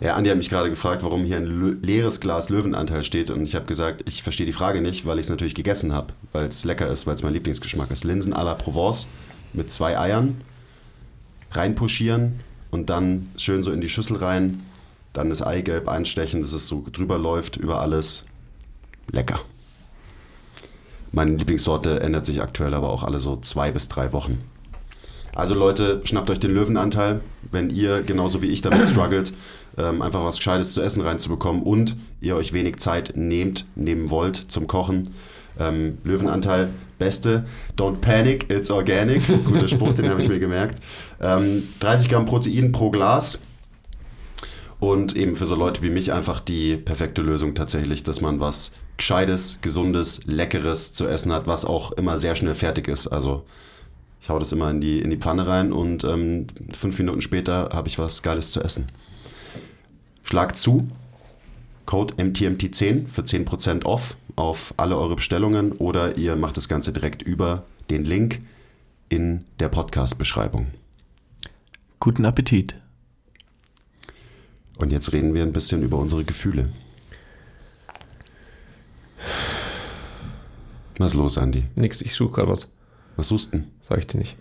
Ja, Andi hat mich gerade gefragt, warum hier ein leeres Glas Löwenanteil steht und ich habe gesagt, ich verstehe die Frage nicht, weil ich es natürlich gegessen habe, weil es lecker ist, weil es mein Lieblingsgeschmack ist. Linsen à la Provence mit zwei Eiern, reinpuschieren und dann schön so in die Schüssel rein, dann das Eigelb einstechen, dass es so drüber läuft über alles. Lecker. Meine Lieblingssorte ändert sich aktuell aber auch alle so zwei bis drei Wochen. Also Leute, schnappt euch den Löwenanteil, wenn ihr genauso wie ich damit struggelt, ähm, einfach was Gescheites zu essen reinzubekommen und ihr euch wenig Zeit nehmt, nehmen wollt zum Kochen. Ähm, Löwenanteil, beste. Don't panic, it's organic. Guter Spruch, den habe ich mir gemerkt. Ähm, 30 Gramm Protein pro Glas. Und eben für so Leute wie mich einfach die perfekte Lösung tatsächlich, dass man was Gescheites, Gesundes, Leckeres zu essen hat, was auch immer sehr schnell fertig ist. Also ich hau das immer in die, in die Pfanne rein und ähm, fünf Minuten später habe ich was Geiles zu essen. Schlag zu. Code MTMT10 für 10% off auf alle eure Bestellungen oder ihr macht das Ganze direkt über den Link in der Podcast-Beschreibung. Guten Appetit. Und jetzt reden wir ein bisschen über unsere Gefühle. Was ist los, Andi? Nix, ich suche gerade was. Was suchst du denn? Sag ich dir nicht.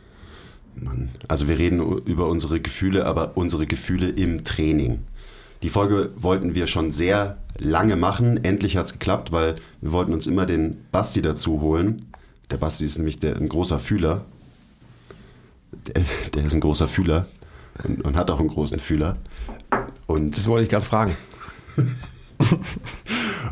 Mann. Also wir reden über unsere Gefühle, aber unsere Gefühle im Training. Die Folge wollten wir schon sehr lange machen. Endlich hat es geklappt, weil wir wollten uns immer den Basti dazu holen. Der Basti ist nämlich der, ein großer Fühler. Der, der ist ein großer Fühler und, und, hat auch einen großen Fühler. Und das wollte ich gerade fragen.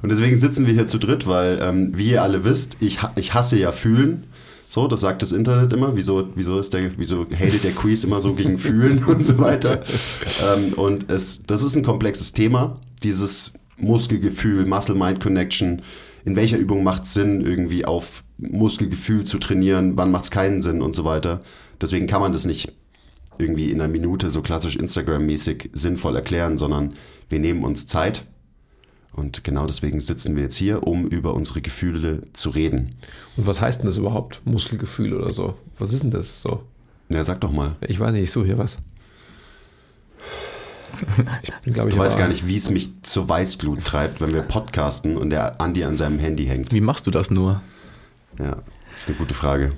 und deswegen sitzen wir hier zu dritt, weil, ähm, wie ihr alle wisst, ich, ich hasse ja Fühlen. So, das sagt das Internet immer. Wieso, wieso, ist der, wieso hatet der Quiz immer so gegen Fühlen und so weiter? Ähm, und es, das ist ein komplexes Thema. Dieses Muskelgefühl, Muscle-Mind-Connection. In welcher Übung macht es Sinn, irgendwie auf Muskelgefühl zu trainieren? Wann macht es keinen Sinn und so weiter? Deswegen kann man das nicht irgendwie in einer Minute so klassisch Instagram-mäßig sinnvoll erklären, sondern wir nehmen uns Zeit und genau deswegen sitzen wir jetzt hier, um über unsere Gefühle zu reden. Und was heißt denn das überhaupt? Muskelgefühl oder so? Was ist denn das so? Ja, sag doch mal. Ich weiß nicht, ich suche hier was. Ich bin, glaube ich, du weißt gar nicht, wie es mich zur Weißglut treibt, wenn wir podcasten und der Andi an seinem Handy hängt. Wie machst du das nur? Ja, das ist eine gute Frage.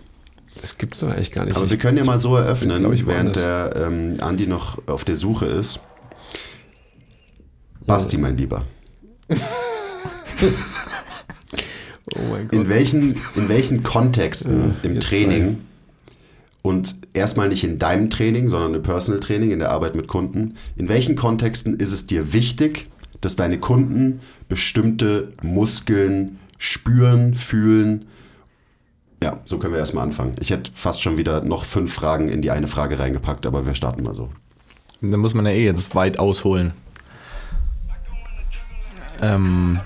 Das gibt es doch eigentlich gar nicht. Aber ich, wir können ja mal so eröffnen, bin, ich, während der ähm, Andi noch auf der Suche ist. Basti, mein Lieber. Oh mein Gott. In welchen, in welchen Kontexten ja, im Training rein. und erstmal nicht in deinem Training, sondern im Personal Training, in der Arbeit mit Kunden, in welchen Kontexten ist es dir wichtig, dass deine Kunden bestimmte Muskeln spüren, fühlen? Ja, so können wir erstmal anfangen. Ich hätte fast schon wieder noch fünf Fragen in die eine Frage reingepackt, aber wir starten mal so. Dann muss man ja eh jetzt weit ausholen. Ähm,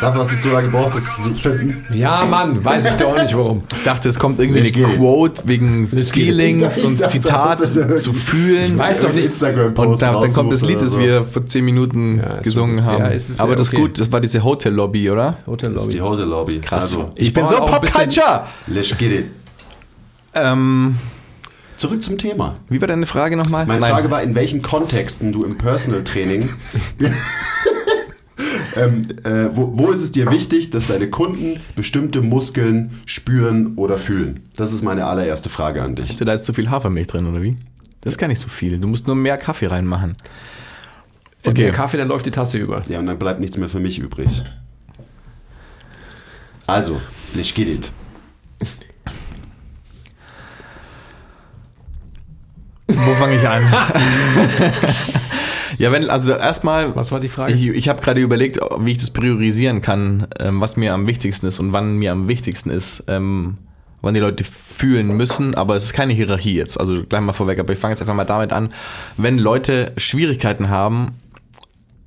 Das, was du zu lange gebraucht hast, zu finden. Ja, Mann, weiß ich doch nicht warum. Ich dachte, es kommt irgendwie eine Quote wegen Feelings und Zitat zu fühlen. Ich weiß doch nicht. Und da, dann kommt das Lied, das wir vor zehn Minuten ja, gesungen haben. Ja, Aber ja das ist gut, das war diese Hotel Lobby, oder? Hotel Lobby. Das ist die Hotel Lobby. Krass. Also, ich, ich bin so Pop Culture. Let's get it. Ähm, Zurück zum Thema. Wie war deine Frage nochmal? Meine Nein. Frage war, in welchen Kontexten du im Personal Training ähm, äh, wo, wo, ist es dir wichtig, dass deine Kunden bestimmte Muskeln spüren oder fühlen? Das ist meine allererste Frage an dich. Hast du da jetzt zu viel Hafermilch drin oder wie? Das ist gar nicht so viel. Du musst nur mehr Kaffee reinmachen. Okay. Mehr Kaffee, dann läuft die Tasse über. Ja, und dann bleibt nichts mehr für mich übrig. Also, let's get Wo fange ich an? ja, wenn, also erstmal. Was war die Frage? Ich, ich habe gerade überlegt, wie ich das priorisieren kann, ähm, was mir am wichtigsten ist und wann mir am wichtigsten ist, ähm, wann die Leute fühlen müssen. Aber es ist keine Hierarchie jetzt, also gleich mal vorweg. Aber ich fange jetzt einfach mal damit an, wenn Leute Schwierigkeiten haben,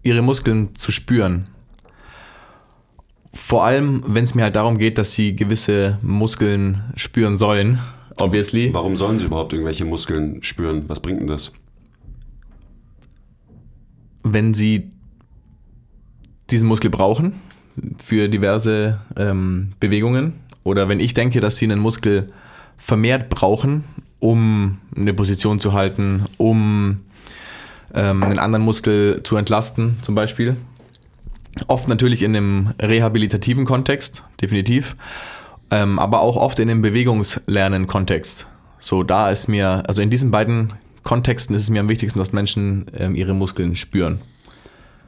ihre Muskeln zu spüren. Vor allem, wenn es mir halt darum geht, dass sie gewisse Muskeln spüren sollen, obviously. Warum sollen sie überhaupt irgendwelche Muskeln spüren? Was bringt denn das? wenn sie diesen Muskel brauchen für diverse ähm, Bewegungen oder wenn ich denke, dass sie einen Muskel vermehrt brauchen, um eine Position zu halten, um ähm, einen anderen Muskel zu entlasten zum Beispiel. Oft natürlich in einem rehabilitativen Kontext, definitiv, ähm, aber auch oft in einem Bewegungslernen-Kontext. So, da ist mir, also in diesen beiden Kontexten ist es mir am wichtigsten, dass Menschen ähm, ihre Muskeln spüren.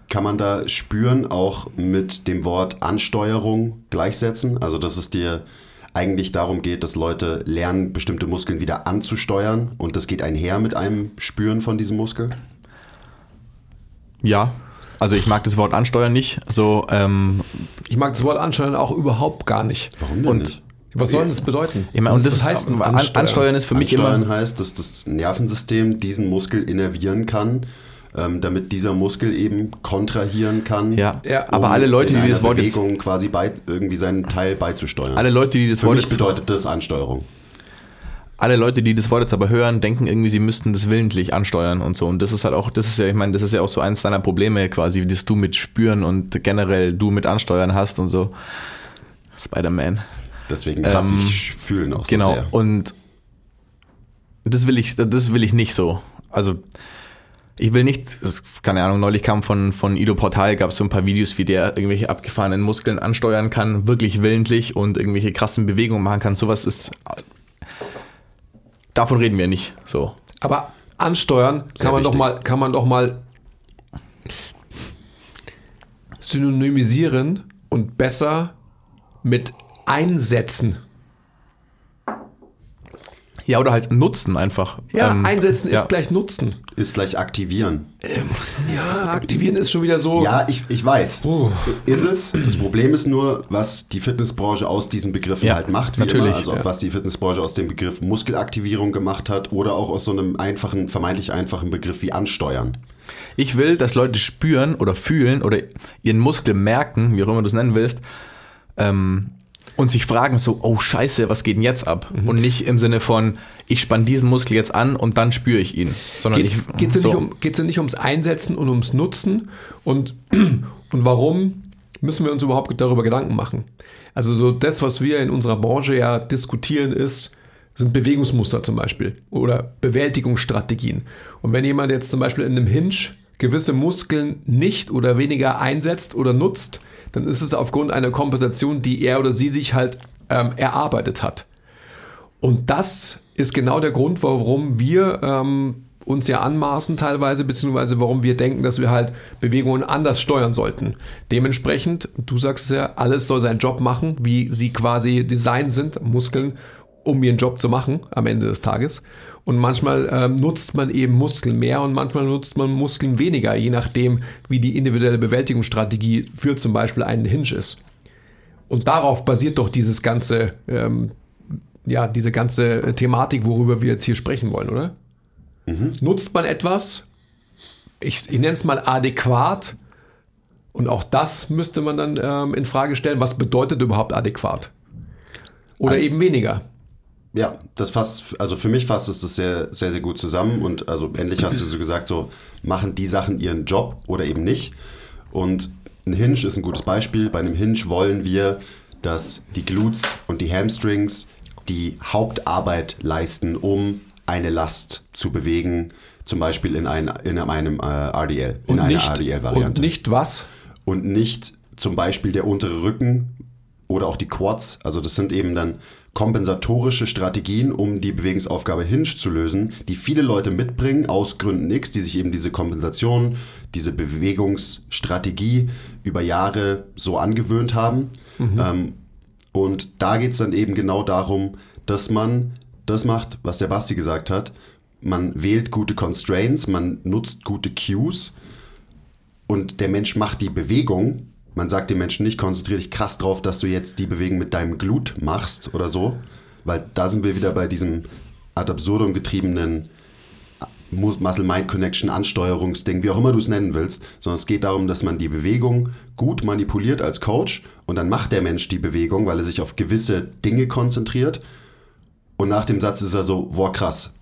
Kann man da spüren auch mit dem Wort Ansteuerung gleichsetzen? Also, dass es dir eigentlich darum geht, dass Leute lernen, bestimmte Muskeln wieder anzusteuern und das geht einher mit einem Spüren von diesem Muskel? Ja, also ich mag das Wort ansteuern nicht. So, ähm, ich mag das Wort ansteuern auch überhaupt gar nicht. Warum denn Und- nicht? Was soll denn das bedeuten? ich meine, und das ist, heißt denn an, ansteuern? ist für mich Ansteuern immer. heißt, dass das Nervensystem diesen Muskel innervieren kann, ähm, damit dieser Muskel eben kontrahieren kann. Ja, Ja, aber um alle Leute, die das Wort jetzt, Bewegung quasi bei, irgendwie seinen Teil beizusteuern. alle Leute, die das Für Wort mich jetzt, bedeutet das Ansteuerung. Alle Leute, die das Wort jetzt aber hören, denken irgendwie, sie müssten das willentlich ansteuern und so. Und das ist halt auch, das ist ja, ich meine, das ist ja auch so eins deiner Probleme quasi, das du mit Spüren und generell du mit Ansteuern hast und so. Spider-Man. Deswegen hasse Ähm, ich Fühlen auch Genau. so sehr. Und das will ich, das will ich nicht so. Also ich will nicht, das, keine Ahnung, neulich kam von, von Ido Portal, gab es so ein paar Videos, wie der irgendwelche abgefahrenen Muskeln ansteuern kann, wirklich willentlich und irgendwelche krassen Bewegungen machen kann. Sowas ist, davon reden wir nicht. So. Aber ansteuern Sehr kann man doch mal, kann man doch mal synonymisieren und besser mit einsetzen. Ja, oder halt nutzen einfach. Ja, Ähm, einsetzen ja. ist gleich nutzen. Ist gleich aktivieren. Ja, aktivieren ist schon wieder so. Ja, ich, ich weiß. Puh. Ist es. Das Problem ist nur, was die Fitnessbranche aus diesen Begriffen Ja, halt macht. Wie natürlich, Immer. Also ja. was die Fitnessbranche aus dem Begriff Muskelaktivierung gemacht hat oder auch aus so einem einfachen, vermeintlich einfachen Begriff wie Ansteuern. Ich will, dass Leute spüren oder fühlen oder ihren Muskel merken, wie auch immer du es nennen willst, ähm, und sich fragen so, oh scheiße, was geht denn jetzt ab? Mhm. Und nicht im Sinne von, ich spann diesen Muskel jetzt an und dann spüre ich ihn. Sondern Geht es ich, geht's so. nicht, um, geht's nicht ums Einsetzen und ums Nutzen und, und warum müssen wir uns überhaupt darüber Gedanken machen? Also so das, was wir in unserer Branche ja diskutieren, ist, sind Bewegungsmuster zum Beispiel oder Bewältigungsstrategien. Und wenn jemand jetzt zum Beispiel in einem Hinge gewisse Muskeln nicht oder weniger einsetzt oder nutzt, dann ist es aufgrund einer Kompensation, die er oder sie sich halt ähm, erarbeitet hat. Und das ist genau der Grund, warum wir ähm, uns ja anmaßen teilweise, beziehungsweise warum wir denken, dass wir halt Bewegungen anders steuern sollten. Dementsprechend, du sagst es ja, alles soll seinen Job machen, wie sie quasi designt sind, Muskeln, um ihren Job zu machen am Ende des Tages. Und manchmal ähm, nutzt man eben Muskeln mehr und manchmal nutzt man Muskeln weniger, je nachdem, wie die individuelle Bewältigungsstrategie für zum Beispiel einen Hinge ist. Und darauf basiert doch dieses ganze, ähm, ja, diese ganze Thematik, worüber wir jetzt hier sprechen wollen, oder? Nutzt man etwas, ich, ich nenne es mal adäquat, und auch das müsste man dann ähm, in Frage stellen, was bedeutet überhaupt adäquat? Oder eben weniger. Ja, das fasst, also für mich fasst es das sehr, sehr, sehr gut zusammen und also endlich hast du so gesagt, so machen die Sachen ihren Job oder eben nicht. Und ein Hinge ist ein gutes Beispiel. Bei einem Hinge wollen wir, dass die Glutes und die Hamstrings die Hauptarbeit leisten, um eine Last zu bewegen, zum Beispiel in, ein, in einem äh, RDL, in Und einer nicht, und RDL-Variante nicht was? und nicht zum Beispiel der untere Rücken oder auch die Quads. Also das sind eben dann kompensatorische Strategien, um die Bewegungsaufgabe Hinge zu lösen, die viele Leute mitbringen aus Gründen X, die sich eben diese Kompensation, diese Bewegungsstrategie über Jahre so angewöhnt haben. Ähm, und da geht es dann eben genau darum, dass man das macht, was der Basti gesagt hat, man wählt gute Constraints, man nutzt gute Cues und der Mensch macht die Bewegung. Man sagt dem Menschen nicht, konzentriere dich krass drauf, dass du jetzt die Bewegung mit deinem Glut machst oder so, weil da sind wir wieder bei diesem ad absurdum getriebenen Muscle-Mind-Connection, Ansteuerungsding, wie auch immer du es nennen willst, sondern es geht darum, dass man die Bewegung gut manipuliert als Coach und dann macht der Mensch die Bewegung, weil er sich auf gewisse Dinge konzentriert und nach dem Satz ist er so, boah krass,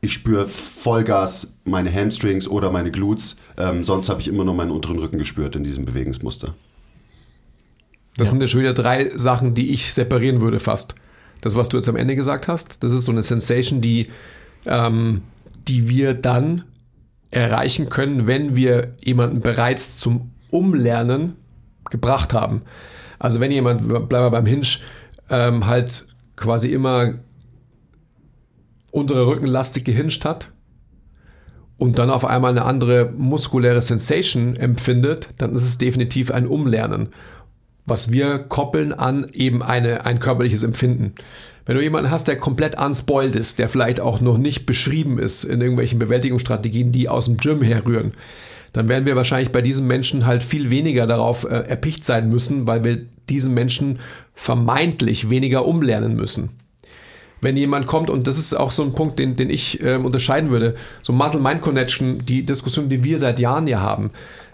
ich spüre Vollgas meine Hamstrings oder meine Glutes, ähm, sonst habe ich immer nur meinen unteren Rücken gespürt in diesem Bewegungsmuster. Das ja. sind ja schon wieder drei Sachen, die ich separieren würde fast. Das, was du jetzt am Ende gesagt hast, das ist so eine Sensation, die ähm, die wir dann erreichen können, wenn wir jemanden bereits zum Umlernen gebracht haben. Also wenn jemand, bleiben wir beim Hinge, ähm, halt quasi immer untere Rückenlastig gehinged hat und dann auf einmal eine andere muskuläre Sensation empfindet, dann ist es definitiv ein Umlernen, was wir koppeln an eben eine, ein körperliches Empfinden. Wenn du jemanden hast, der komplett unspoiled ist, der vielleicht auch noch nicht beschrieben ist in irgendwelchen Bewältigungsstrategien, die aus dem Gym herrühren, dann werden wir wahrscheinlich bei diesem Menschen halt viel weniger darauf äh, erpicht sein müssen, weil wir diesen Menschen vermeintlich weniger umlernen müssen. Wenn jemand kommt, und das ist auch so ein Punkt, den, den ich äh, unterscheiden würde, so Muscle-Mind-Connection, die Diskussion, die wir seit Jahren hier haben,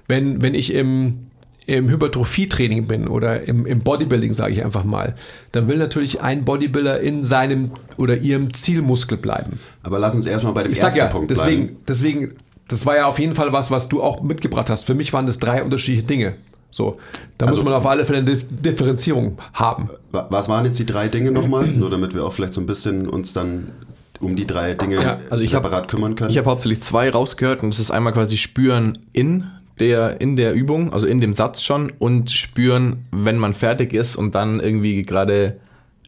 wenn, wenn ich im, im Hypertrophie-Training bin oder im, im Bodybuilding, sage ich einfach mal, dann will natürlich ein Bodybuilder in seinem oder ihrem Zielmuskel bleiben. Aber lass uns erstmal bei dem ich ersten ja, Punkt deswegen, bleiben. Deswegen, das war ja auf jeden Fall was, was du auch mitgebracht hast. Für mich waren das drei unterschiedliche Dinge. So, da also, muss man auf alle Fälle eine Differenzierung haben. Was waren jetzt die drei Dinge nochmal? Nur damit wir auch vielleicht so ein bisschen uns dann um die drei Dinge ja, also ich separat hab, kümmern können. Ich habe hauptsächlich zwei rausgehört und das ist einmal quasi Spüren in der, in der Übung, also in dem Satz schon und spüren, wenn man fertig ist und dann irgendwie gerade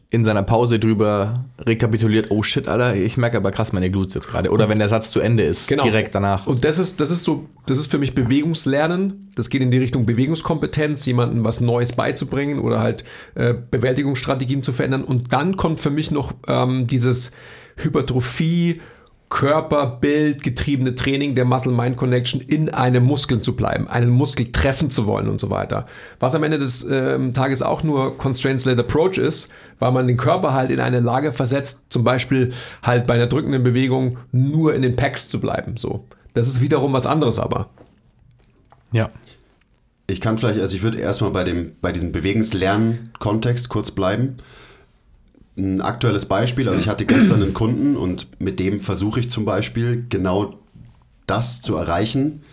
in seiner Pause drüber rekapituliert, oh shit, Alter, ich merke aber krass meine Glutes jetzt gerade. Oder wenn der Satz zu Ende ist, genau. direkt danach. Und das ist, das ist so, das ist für mich Bewegungslernen. Das geht in die Richtung Bewegungskompetenz, jemandem was Neues beizubringen oder halt äh, Bewältigungsstrategien zu verändern. Und dann kommt für mich noch ähm, dieses Hypertrophie, Körperbild getriebene Training der Muscle-Mind-Connection in einem Muskeln zu bleiben, einen Muskel treffen zu wollen und so weiter. Was am Ende des äh, Tages auch nur Constraints-led Approach ist, weil man den Körper halt in eine Lage versetzt, zum Beispiel halt bei einer drückenden Bewegung nur in den Packs zu bleiben. So, das ist wiederum was anderes, aber. Ja. Ich kann vielleicht, also ich würde erstmal bei dem, bei diesem Bewegungslernen-Kontext kurz bleiben ein aktuelles Beispiel. Also ich hatte gestern einen Kunden und mit dem versuche ich zum Beispiel genau das zu erreichen.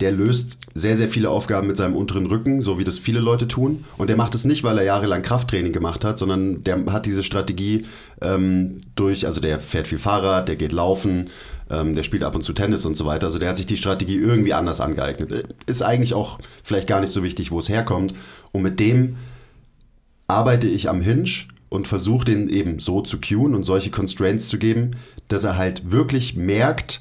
Der löst sehr, sehr viele Aufgaben mit seinem unteren Rücken, so wie das viele Leute tun. Und der macht es nicht, weil er jahrelang Krafttraining gemacht hat, sondern der hat diese Strategie ähm, durch, also der fährt viel Fahrrad, der geht laufen, ähm, der spielt ab und zu Tennis und so weiter. Also der hat sich die Strategie irgendwie anders angeeignet. Ist eigentlich auch vielleicht gar nicht so wichtig, wo es herkommt. Und mit dem arbeite ich am Hinge und versucht den eben so zu cueen und solche Constraints zu geben, dass er halt wirklich merkt,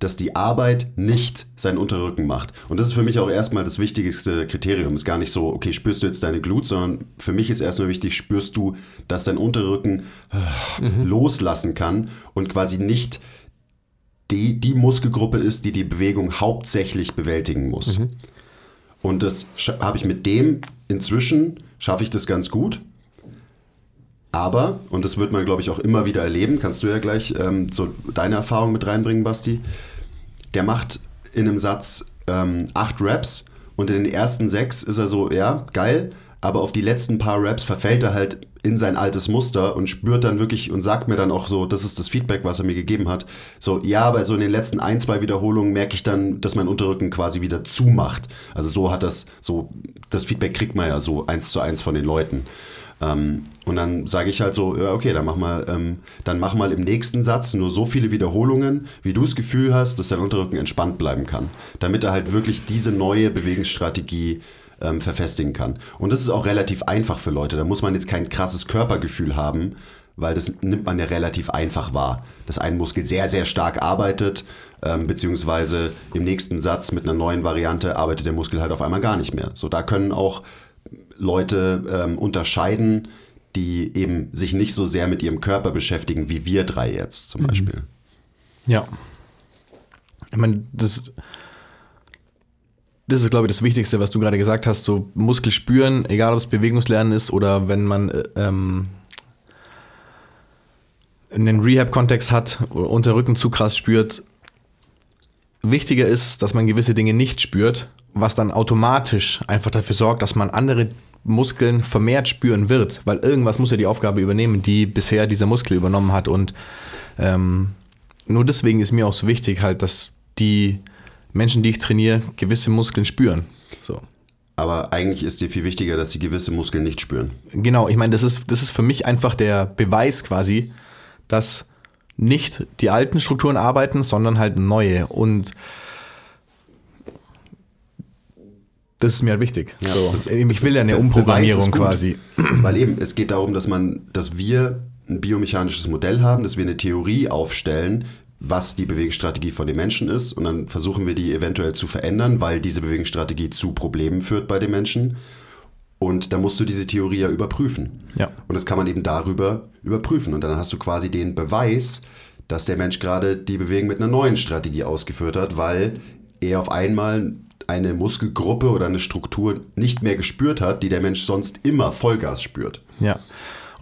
dass die Arbeit nicht seinen Unterrücken macht. Und das ist für mich auch erstmal das wichtigste Kriterium. Ist gar nicht so, okay, spürst du jetzt deine Glut, sondern für mich ist erstmal wichtig, spürst du, dass dein Unterrücken äh, mhm. loslassen kann und quasi nicht die, die Muskelgruppe ist, die die Bewegung hauptsächlich bewältigen muss. Mhm. Und das habe ich mit dem inzwischen, schaffe ich das ganz gut. Aber, und das wird man, glaube ich, auch immer wieder erleben, kannst du ja gleich ähm, so deine Erfahrung mit reinbringen, Basti. Der macht in einem Satz ähm, acht Raps und in den ersten sechs ist er so, ja, geil, aber auf die letzten paar Raps verfällt er halt in sein altes Muster und spürt dann wirklich und sagt mir dann auch so, das ist das Feedback, was er mir gegeben hat. So, ja, aber so in den letzten ein, zwei Wiederholungen merke ich dann, dass mein Unterrücken quasi wieder zumacht. Also so hat das, so, das Feedback kriegt man ja so eins zu eins von den Leuten. Ähm, und dann sage ich halt so, ja, okay, dann mach mal, ähm, dann mach mal im nächsten Satz nur so viele Wiederholungen, wie du das Gefühl hast, dass dein Unterrücken entspannt bleiben kann, damit er halt wirklich diese neue Bewegungsstrategie ähm, verfestigen kann. Und das ist auch relativ einfach für Leute. Da muss man jetzt kein krasses Körpergefühl haben, weil das nimmt man ja relativ einfach wahr. Dass ein Muskel sehr, sehr stark arbeitet, ähm, beziehungsweise im nächsten Satz mit einer neuen Variante arbeitet der Muskel halt auf einmal gar nicht mehr. So, da können auch Leute ähm, unterscheiden, die eben sich nicht so sehr mit ihrem Körper beschäftigen, wie wir drei jetzt zum mhm. Beispiel. Ja. Ich meine, das, das ist, glaube ich, das Wichtigste, was du gerade gesagt hast. So Muskel spüren, egal ob es Bewegungslernen ist oder wenn man äh, ähm, einen Rehab-Kontext hat, unter Rücken zu krass spürt. Wichtiger ist, dass man gewisse Dinge nicht spürt, was dann automatisch einfach dafür sorgt, dass man andere Muskeln vermehrt spüren wird, weil irgendwas muss ja die Aufgabe übernehmen, die bisher dieser Muskel übernommen hat. Und ähm, nur deswegen ist mir auch so wichtig, halt, dass die Menschen, die ich trainiere, gewisse Muskeln spüren. So. Aber eigentlich ist dir viel wichtiger, dass sie gewisse Muskeln nicht spüren. Genau, ich meine, das ist, das ist für mich einfach der Beweis quasi, dass nicht die alten Strukturen arbeiten, sondern halt neue. Und das ist mir halt wichtig. Ja, so. das- ich will ja eine Umprogrammierung quasi. Weil eben, es geht darum, dass man, dass wir ein biomechanisches Modell haben, dass wir eine Theorie aufstellen, was die Bewegungsstrategie von den Menschen ist. Und dann versuchen wir die eventuell zu verändern, weil diese Bewegungsstrategie zu Problemen führt bei den Menschen. Und da musst du diese Theorie ja überprüfen. Ja. Und das kann man eben darüber überprüfen. Und dann hast du quasi den Beweis, dass der Mensch gerade die Bewegung mit einer neuen Strategie ausgeführt hat, weil er auf einmal eine Muskelgruppe oder eine Struktur nicht mehr gespürt hat, die der Mensch sonst immer Vollgas spürt. Ja.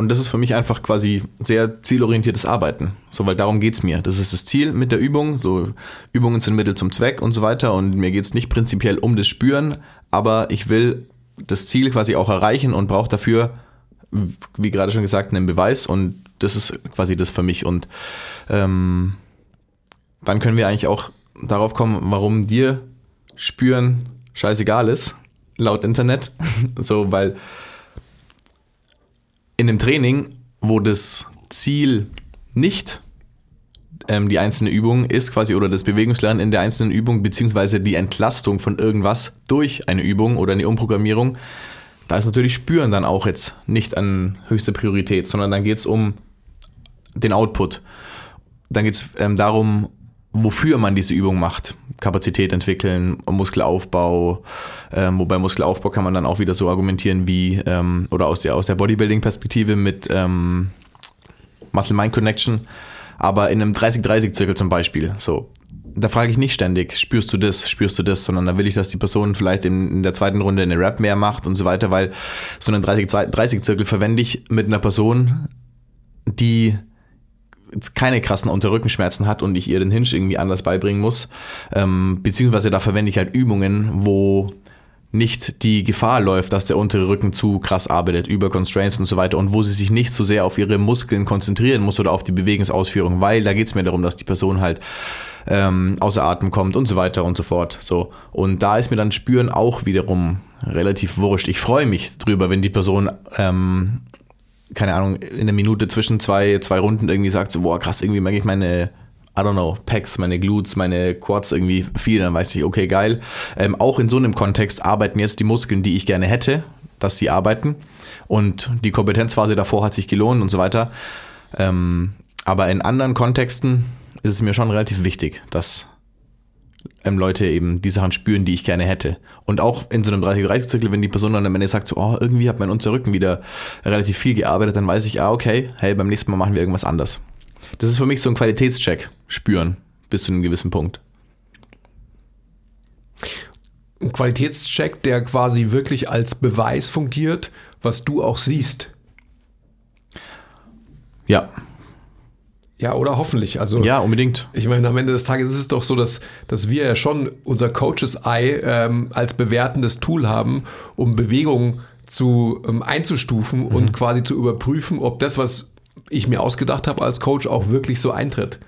Und das ist für mich einfach quasi sehr zielorientiertes Arbeiten. So, weil darum geht's mir. Das ist das Ziel mit der Übung. So, Übungen sind Mittel zum Zweck und so weiter. Und mir geht's nicht prinzipiell um das Spüren, aber ich will das Ziel quasi auch erreichen und brauche dafür, wie gerade schon gesagt, einen Beweis. Und das ist quasi das für mich. Und ähm, dann können wir eigentlich auch darauf kommen, warum dir Spüren scheißegal ist, laut Internet. so, weil in einem Training, wo das Ziel nicht ähm, die einzelne Übung ist, quasi, oder das Bewegungslernen in der einzelnen Übung, beziehungsweise die Entlastung von irgendwas durch eine Übung oder eine Umprogrammierung, da ist natürlich Spüren dann auch jetzt nicht an höchster Priorität, sondern dann geht es um den Output. Dann geht es ähm, darum, wofür man diese Übung macht. Kapazität entwickeln, Muskelaufbau, ähm, wobei Muskelaufbau kann man dann auch wieder so argumentieren wie, ähm, oder aus der, aus der Bodybuilding-Perspektive mit ähm, Muscle-Mind-Connection, aber in einem 30-30-Zirkel zum Beispiel, so. Da frage ich nicht ständig, spürst du das, spürst du das, sondern da will ich, dass die Person vielleicht in, in der zweiten Runde eine Rap mehr macht und so weiter, weil so einen 30-30-Zirkel verwende ich mit einer Person, die keine krassen Unterrückenschmerzen hat und ich ihr den Hinge irgendwie anders beibringen muss. Ähm, beziehungsweise da verwende ich halt Übungen, wo nicht die Gefahr läuft, dass der untere Rücken zu krass arbeitet, über Constraints und so weiter und wo sie sich nicht so sehr auf ihre Muskeln konzentrieren muss oder auf die Bewegungsausführung, weil da geht es mir darum, dass die Person halt ähm, außer Atem kommt und so weiter und so fort. So. Und da ist mir dann Spüren auch wiederum relativ wurscht. Ich freue mich drüber, wenn die Person ähm, keine Ahnung, in einer Minute zwischen zwei, zwei Runden irgendwie sagt, so, boah, krass, irgendwie merke ich meine, I don't know, Pecs, meine Glutes, meine Quads irgendwie viel, dann weiß ich, okay, geil. Ähm, auch in so einem Kontext arbeiten jetzt die Muskeln, die ich gerne hätte, dass sie arbeiten. Und die Kompetenzphase davor hat sich gelohnt und so weiter. Ähm, aber in anderen Kontexten ist es mir schon relativ wichtig, dass ähm, Leute eben die Sachen spüren, die ich gerne hätte. Und auch in so einem 30-30-Zirkel, wenn die Person dann am Ende sagt, so, oh, irgendwie hat mein Unterrücken wieder relativ viel gearbeitet, dann weiß ich, ah, okay, hey, beim nächsten Mal machen wir irgendwas anders. Das ist für mich so ein Qualitätscheck, spüren, bis zu einem gewissen Punkt. Ein Qualitätscheck, der quasi wirklich als Beweis fungiert, was du auch siehst. Ja, Ja, oder hoffentlich. Also ja, unbedingt. Ich meine, am Ende des Tages ist es doch so, dass, dass wir ja schon unser Coaches Eye ähm, als bewertendes Tool haben, um Bewegungen zu ähm, einzustufen und quasi zu überprüfen, ob das, was ich mir ausgedacht habe als Coach, auch wirklich so eintritt.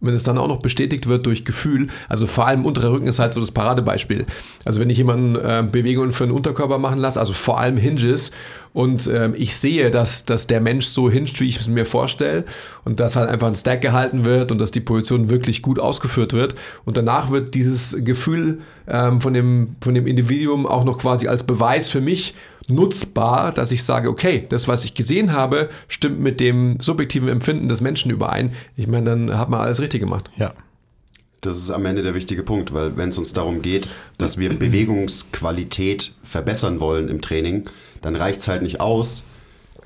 Wenn es dann auch noch bestätigt wird durch Gefühl, also vor allem unterer Rücken ist halt so das Paradebeispiel. Also wenn ich jemanden äh, Bewegungen für den Unterkörper machen lasse, also vor allem Hinges, und ähm, ich sehe, dass, dass der Mensch so hinscht, wie ich es mir vorstelle, und dass halt einfach ein Stack gehalten wird und dass die Position wirklich gut ausgeführt wird. Und danach wird dieses Gefühl ähm, von, dem, von dem Individuum auch noch quasi als Beweis für mich nutzbar, dass ich sage, okay, das, was ich gesehen habe, stimmt mit dem subjektiven Empfinden des Menschen überein. Ich meine, dann hat man alles richtig gemacht. Ja. Das ist am Ende der wichtige Punkt, weil wenn es uns darum geht, dass wir Bewegungsqualität verbessern wollen im Training, dann reicht es halt nicht aus,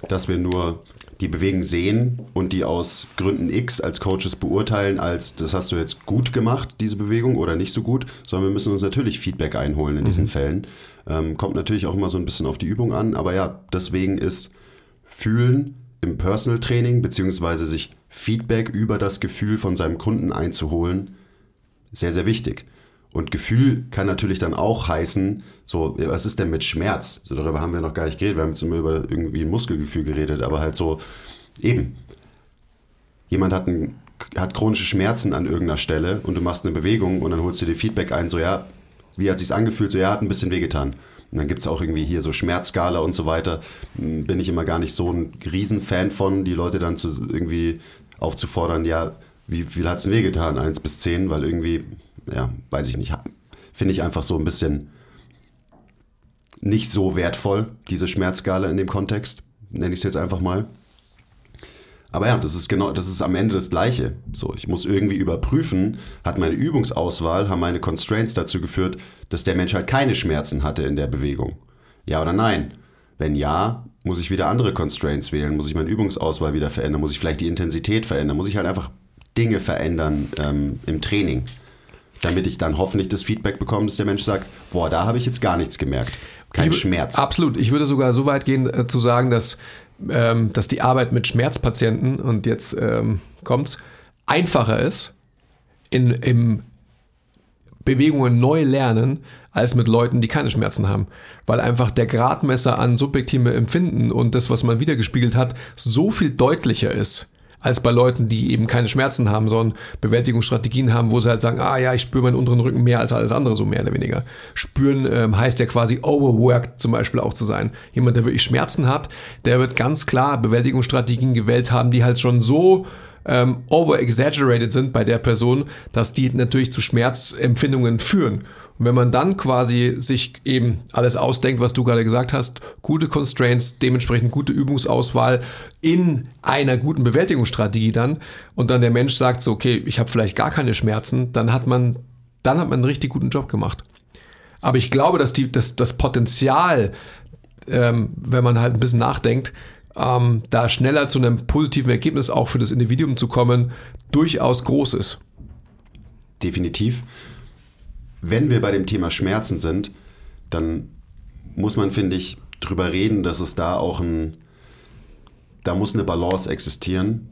dass wir nur die Bewegung sehen und die aus Gründen X als Coaches beurteilen, als das hast du jetzt gut gemacht, diese Bewegung, oder nicht so gut, sondern wir müssen uns natürlich Feedback einholen in diesen Fällen. Ähm, kommt natürlich auch immer so ein bisschen auf die Übung an, aber ja, deswegen ist Fühlen im Personal Training, beziehungsweise sich Feedback über das Gefühl von seinem Kunden einzuholen, sehr, sehr wichtig. Und Gefühl kann natürlich dann auch heißen, so, was ist denn mit Schmerz? So, darüber haben wir noch gar nicht geredet. Wir haben jetzt immer über irgendwie ein Muskelgefühl geredet, aber halt so, eben. Jemand hat, ein, hat chronische Schmerzen an irgendeiner Stelle und du machst eine Bewegung und dann holst du dir Feedback ein, so, ja, wie hat sich's angefühlt? So, ja, hat ein bisschen wehgetan. Und dann gibt es auch irgendwie hier so Schmerzskala und so weiter. Hm, Bin ich immer gar nicht so ein Riesenfan von, die Leute dann zu, irgendwie aufzufordern, ja, wie viel hat es denn wehgetan? Eins bis zehn, weil irgendwie, ja, weiß ich nicht, finde ich einfach so ein bisschen nicht so wertvoll, diese Schmerzskala in dem Kontext, nenne ich es jetzt einfach mal. Aber ja, das ist genau, das ist am Ende das Gleiche. So, ich muss irgendwie überprüfen, hat meine Übungsauswahl, haben meine Constraints dazu geführt, dass der Mensch halt keine Schmerzen hatte in der Bewegung. Ja oder nein? Wenn ja, muss ich wieder andere Constraints wählen, muss ich meine Übungsauswahl wieder verändern, muss ich vielleicht die Intensität verändern, muss ich halt einfach Dinge verändern ähm, im Training, damit ich dann hoffentlich das Feedback bekomme, dass der Mensch sagt, boah, da habe ich jetzt gar nichts gemerkt. Kein Ich Schmerz. Absolut. Ich würde sogar so weit gehen äh, zu sagen, dass, ähm, dass die Arbeit mit Schmerzpatienten, und jetzt ähm, kommt's, einfacher ist in, im Bewegungen neu lernen, als mit Leuten, die keine Schmerzen haben. Weil einfach der Gradmesser an subjektivem Empfinden und das, was man wiedergespiegelt hat, so viel deutlicher ist als bei Leuten, die eben keine Schmerzen haben, sondern Bewältigungsstrategien haben, wo sie halt sagen, ah ja, ich spüre meinen unteren Rücken mehr als alles andere, so mehr oder weniger. Spüren ähm, heißt ja quasi overworked zum Beispiel auch zu sein. Jemand, der wirklich Schmerzen hat, der wird ganz klar Bewältigungsstrategien gewählt haben, die halt schon so ähm, over-exaggerated sind bei der Person, dass die natürlich zu Schmerzempfindungen führen. Und wenn man dann quasi sich eben alles ausdenkt, was du gerade gesagt hast, gute Constraints, dementsprechend gute Übungsauswahl in einer guten Bewältigungsstrategie dann und dann der Mensch sagt so, okay, ich habe vielleicht gar keine Schmerzen, dann hat man, dann hat man einen richtig guten Job gemacht. Aber ich glaube, dass die, dass das Potenzial, ähm, wenn man halt ein bisschen nachdenkt, ähm, da schneller zu einem positiven Ergebnis auch für das Individuum zu kommen, durchaus groß ist. definitiv. Wenn wir bei dem Thema Schmerzen sind, dann muss man, finde ich, drüber reden, dass es da auch ein, da muss eine Balance existieren,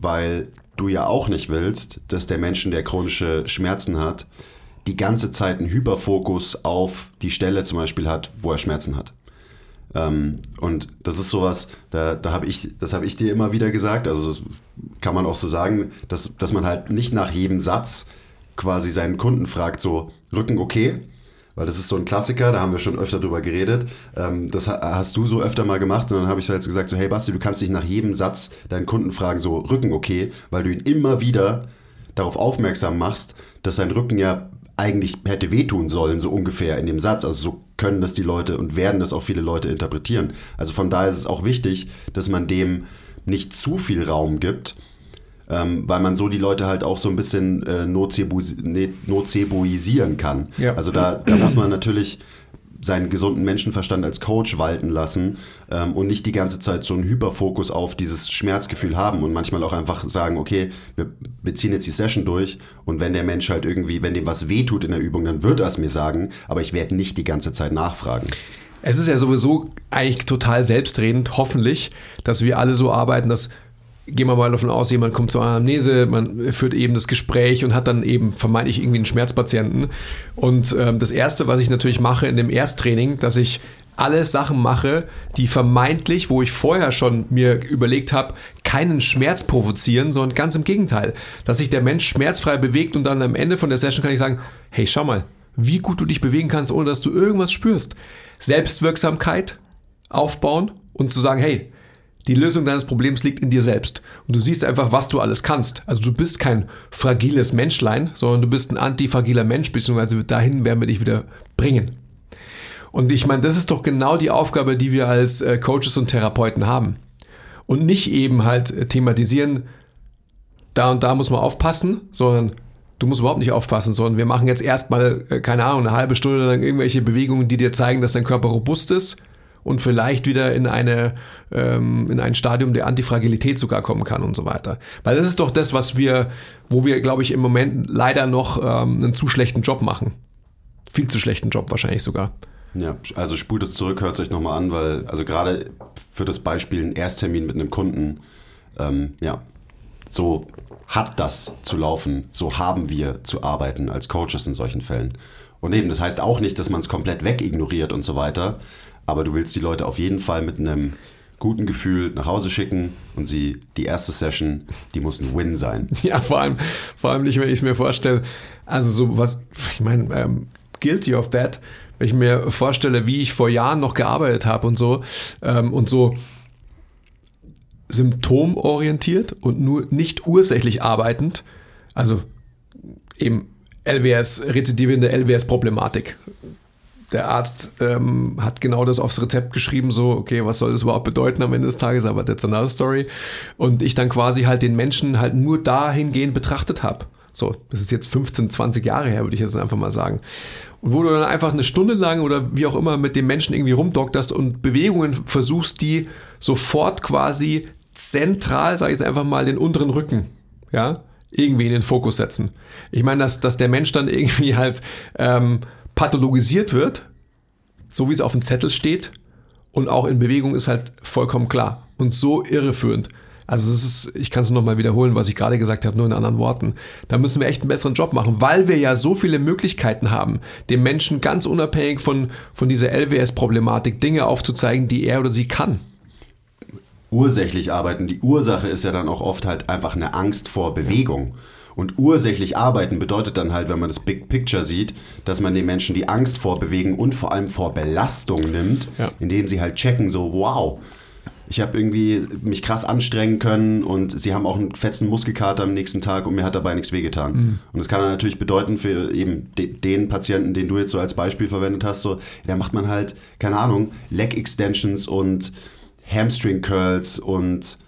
weil du ja auch nicht willst, dass der Mensch, der chronische Schmerzen hat, die ganze Zeit einen Hyperfokus auf die Stelle zum Beispiel hat, wo er Schmerzen hat. Ähm, und das ist sowas, da, da habe ich, das habe ich dir immer wieder gesagt, also kann man auch so sagen, dass, dass man halt nicht nach jedem Satz quasi seinen Kunden fragt, so Rücken okay, weil das ist so ein Klassiker, da haben wir schon öfter drüber geredet. Ähm, das ha- hast du so öfter mal gemacht und dann habe ich jetzt gesagt, so hey Basti, du kannst nicht nach jedem Satz deinen Kunden fragen, so Rücken okay, weil du ihn immer wieder darauf aufmerksam machst, dass sein Rücken ja eigentlich hätte wehtun sollen, so ungefähr in dem Satz. Also so können das die Leute und werden das auch viele Leute interpretieren. Also von daher ist es auch wichtig, dass man dem nicht zu viel Raum gibt, ähm, weil man so die Leute halt auch so ein bisschen äh, ne- nozeboisieren kann. Ja. Also da, da muss man natürlich seinen gesunden Menschenverstand als Coach walten lassen ähm, und nicht die ganze Zeit so einen Hyperfokus auf dieses Schmerzgefühl haben und manchmal auch einfach sagen, okay, wir, wir ziehen jetzt die Session durch und wenn der Mensch halt irgendwie, wenn dem was wehtut in der Übung, dann wird er es mir sagen, aber ich werde nicht die ganze Zeit nachfragen. Es ist ja sowieso eigentlich total selbstredend, hoffentlich, dass wir alle so arbeiten, dass gehen wir mal davon aus, jemand kommt zur Anamnese, man führt eben das Gespräch und hat dann eben vermeintlich irgendwie einen Schmerzpatienten. Und ähm, das Erste, was ich natürlich mache in dem Ersttraining, dass ich alle Sachen mache, die vermeintlich, wo ich vorher schon mir überlegt habe, keinen Schmerz provozieren, sondern ganz im Gegenteil, dass sich der Mensch schmerzfrei bewegt und dann am Ende von der Session kann ich sagen, hey, schau mal, wie gut du dich bewegen kannst, ohne dass du irgendwas spürst. Selbstwirksamkeit aufbauen und zu sagen, hey, die Lösung deines Problems liegt in dir selbst. Und du siehst einfach, was du alles kannst. Also du bist kein fragiles Menschlein, sondern du bist ein antifragiler Mensch, beziehungsweise dahin werden wir dich wieder bringen. Und ich meine, das ist doch genau die Aufgabe, die wir als äh, Coaches und Therapeuten haben. Und nicht eben halt äh, thematisieren, da und da muss man aufpassen, sondern du musst überhaupt nicht aufpassen, sondern wir machen jetzt erstmal, äh, keine Ahnung, eine halbe Stunde lang irgendwelche Bewegungen, die dir zeigen, dass dein Körper robust ist und vielleicht wieder in eine ähm, in ein Stadium der Antifragilität sogar kommen kann und so weiter. Weil das ist doch das, was wir, wo wir, glaube ich, im Moment leider noch ähm, einen zu schlechten Job machen. Viel zu schlechten Job wahrscheinlich sogar. Ja, also spult es zurück, hört es euch nochmal an, weil, also gerade für das Beispiel ein Ersttermin mit einem Kunden, ähm, ja, so hat das zu laufen, so haben wir zu arbeiten als Coaches in solchen Fällen. Und eben, das heißt auch nicht, dass man es komplett wegignoriert und so weiter, aber du willst die Leute auf jeden Fall mit einem guten Gefühl nach Hause schicken und sie, die erste Session, die muss ein Win sein. Ja, vor allem, vor allem nicht, wenn ich es mir vorstelle, also so was, ich meine, ähm, guilty of that, wenn ich mir vorstelle, wie ich vor Jahren noch gearbeitet habe und so ähm, und so symptomorientiert und nur nicht ursächlich arbeitend, also eben LWS, rezidivierende LWS-Problematik. Der Arzt ähm, hat genau das aufs Rezept geschrieben, so, okay, was soll das überhaupt bedeuten am Ende des Tages, aber that's another story. Und ich dann quasi halt den Menschen halt nur dahingehend betrachtet habe. So, das ist jetzt 15, 20 Jahre her, würde ich jetzt einfach mal sagen. Und wo du dann einfach eine Stunde lang oder wie auch immer mit dem Menschen irgendwie rumdokterst und Bewegungen versuchst, die sofort quasi zentral, sage ich jetzt einfach mal, den unteren Rücken, ja, irgendwie in den Fokus setzen. Ich meine, dass, dass der Mensch dann irgendwie halt ähm, pathologisiert wird, so wie es auf dem Zettel steht, und auch in Bewegung ist halt vollkommen klar und so irreführend. Also es ist, ich kann es nochmal wiederholen, was ich gerade gesagt habe, nur in anderen Worten. Da müssen wir echt einen besseren Job machen, weil wir ja so viele Möglichkeiten haben, dem Menschen ganz unabhängig von, von dieser LWS-Problematik Dinge aufzuzeigen, die er oder sie kann ursächlich arbeiten. Die Ursache ist ja dann auch oft halt einfach eine Angst vor Bewegung. Und ursächlich arbeiten bedeutet dann halt, wenn man das Big Picture sieht, dass man den Menschen die Angst vor Bewegen und vor allem vor Belastung nimmt, ja. indem sie halt checken, so wow, ich habe irgendwie mich krass anstrengen können und sie haben auch einen fetzen Muskelkater am nächsten Tag und mir hat dabei nichts wehgetan. Mhm. Und das kann dann natürlich bedeuten für eben den Patienten, den du jetzt so als Beispiel verwendet hast, so, da macht man halt, keine Ahnung, Leg Extensions und Hamstring Curls und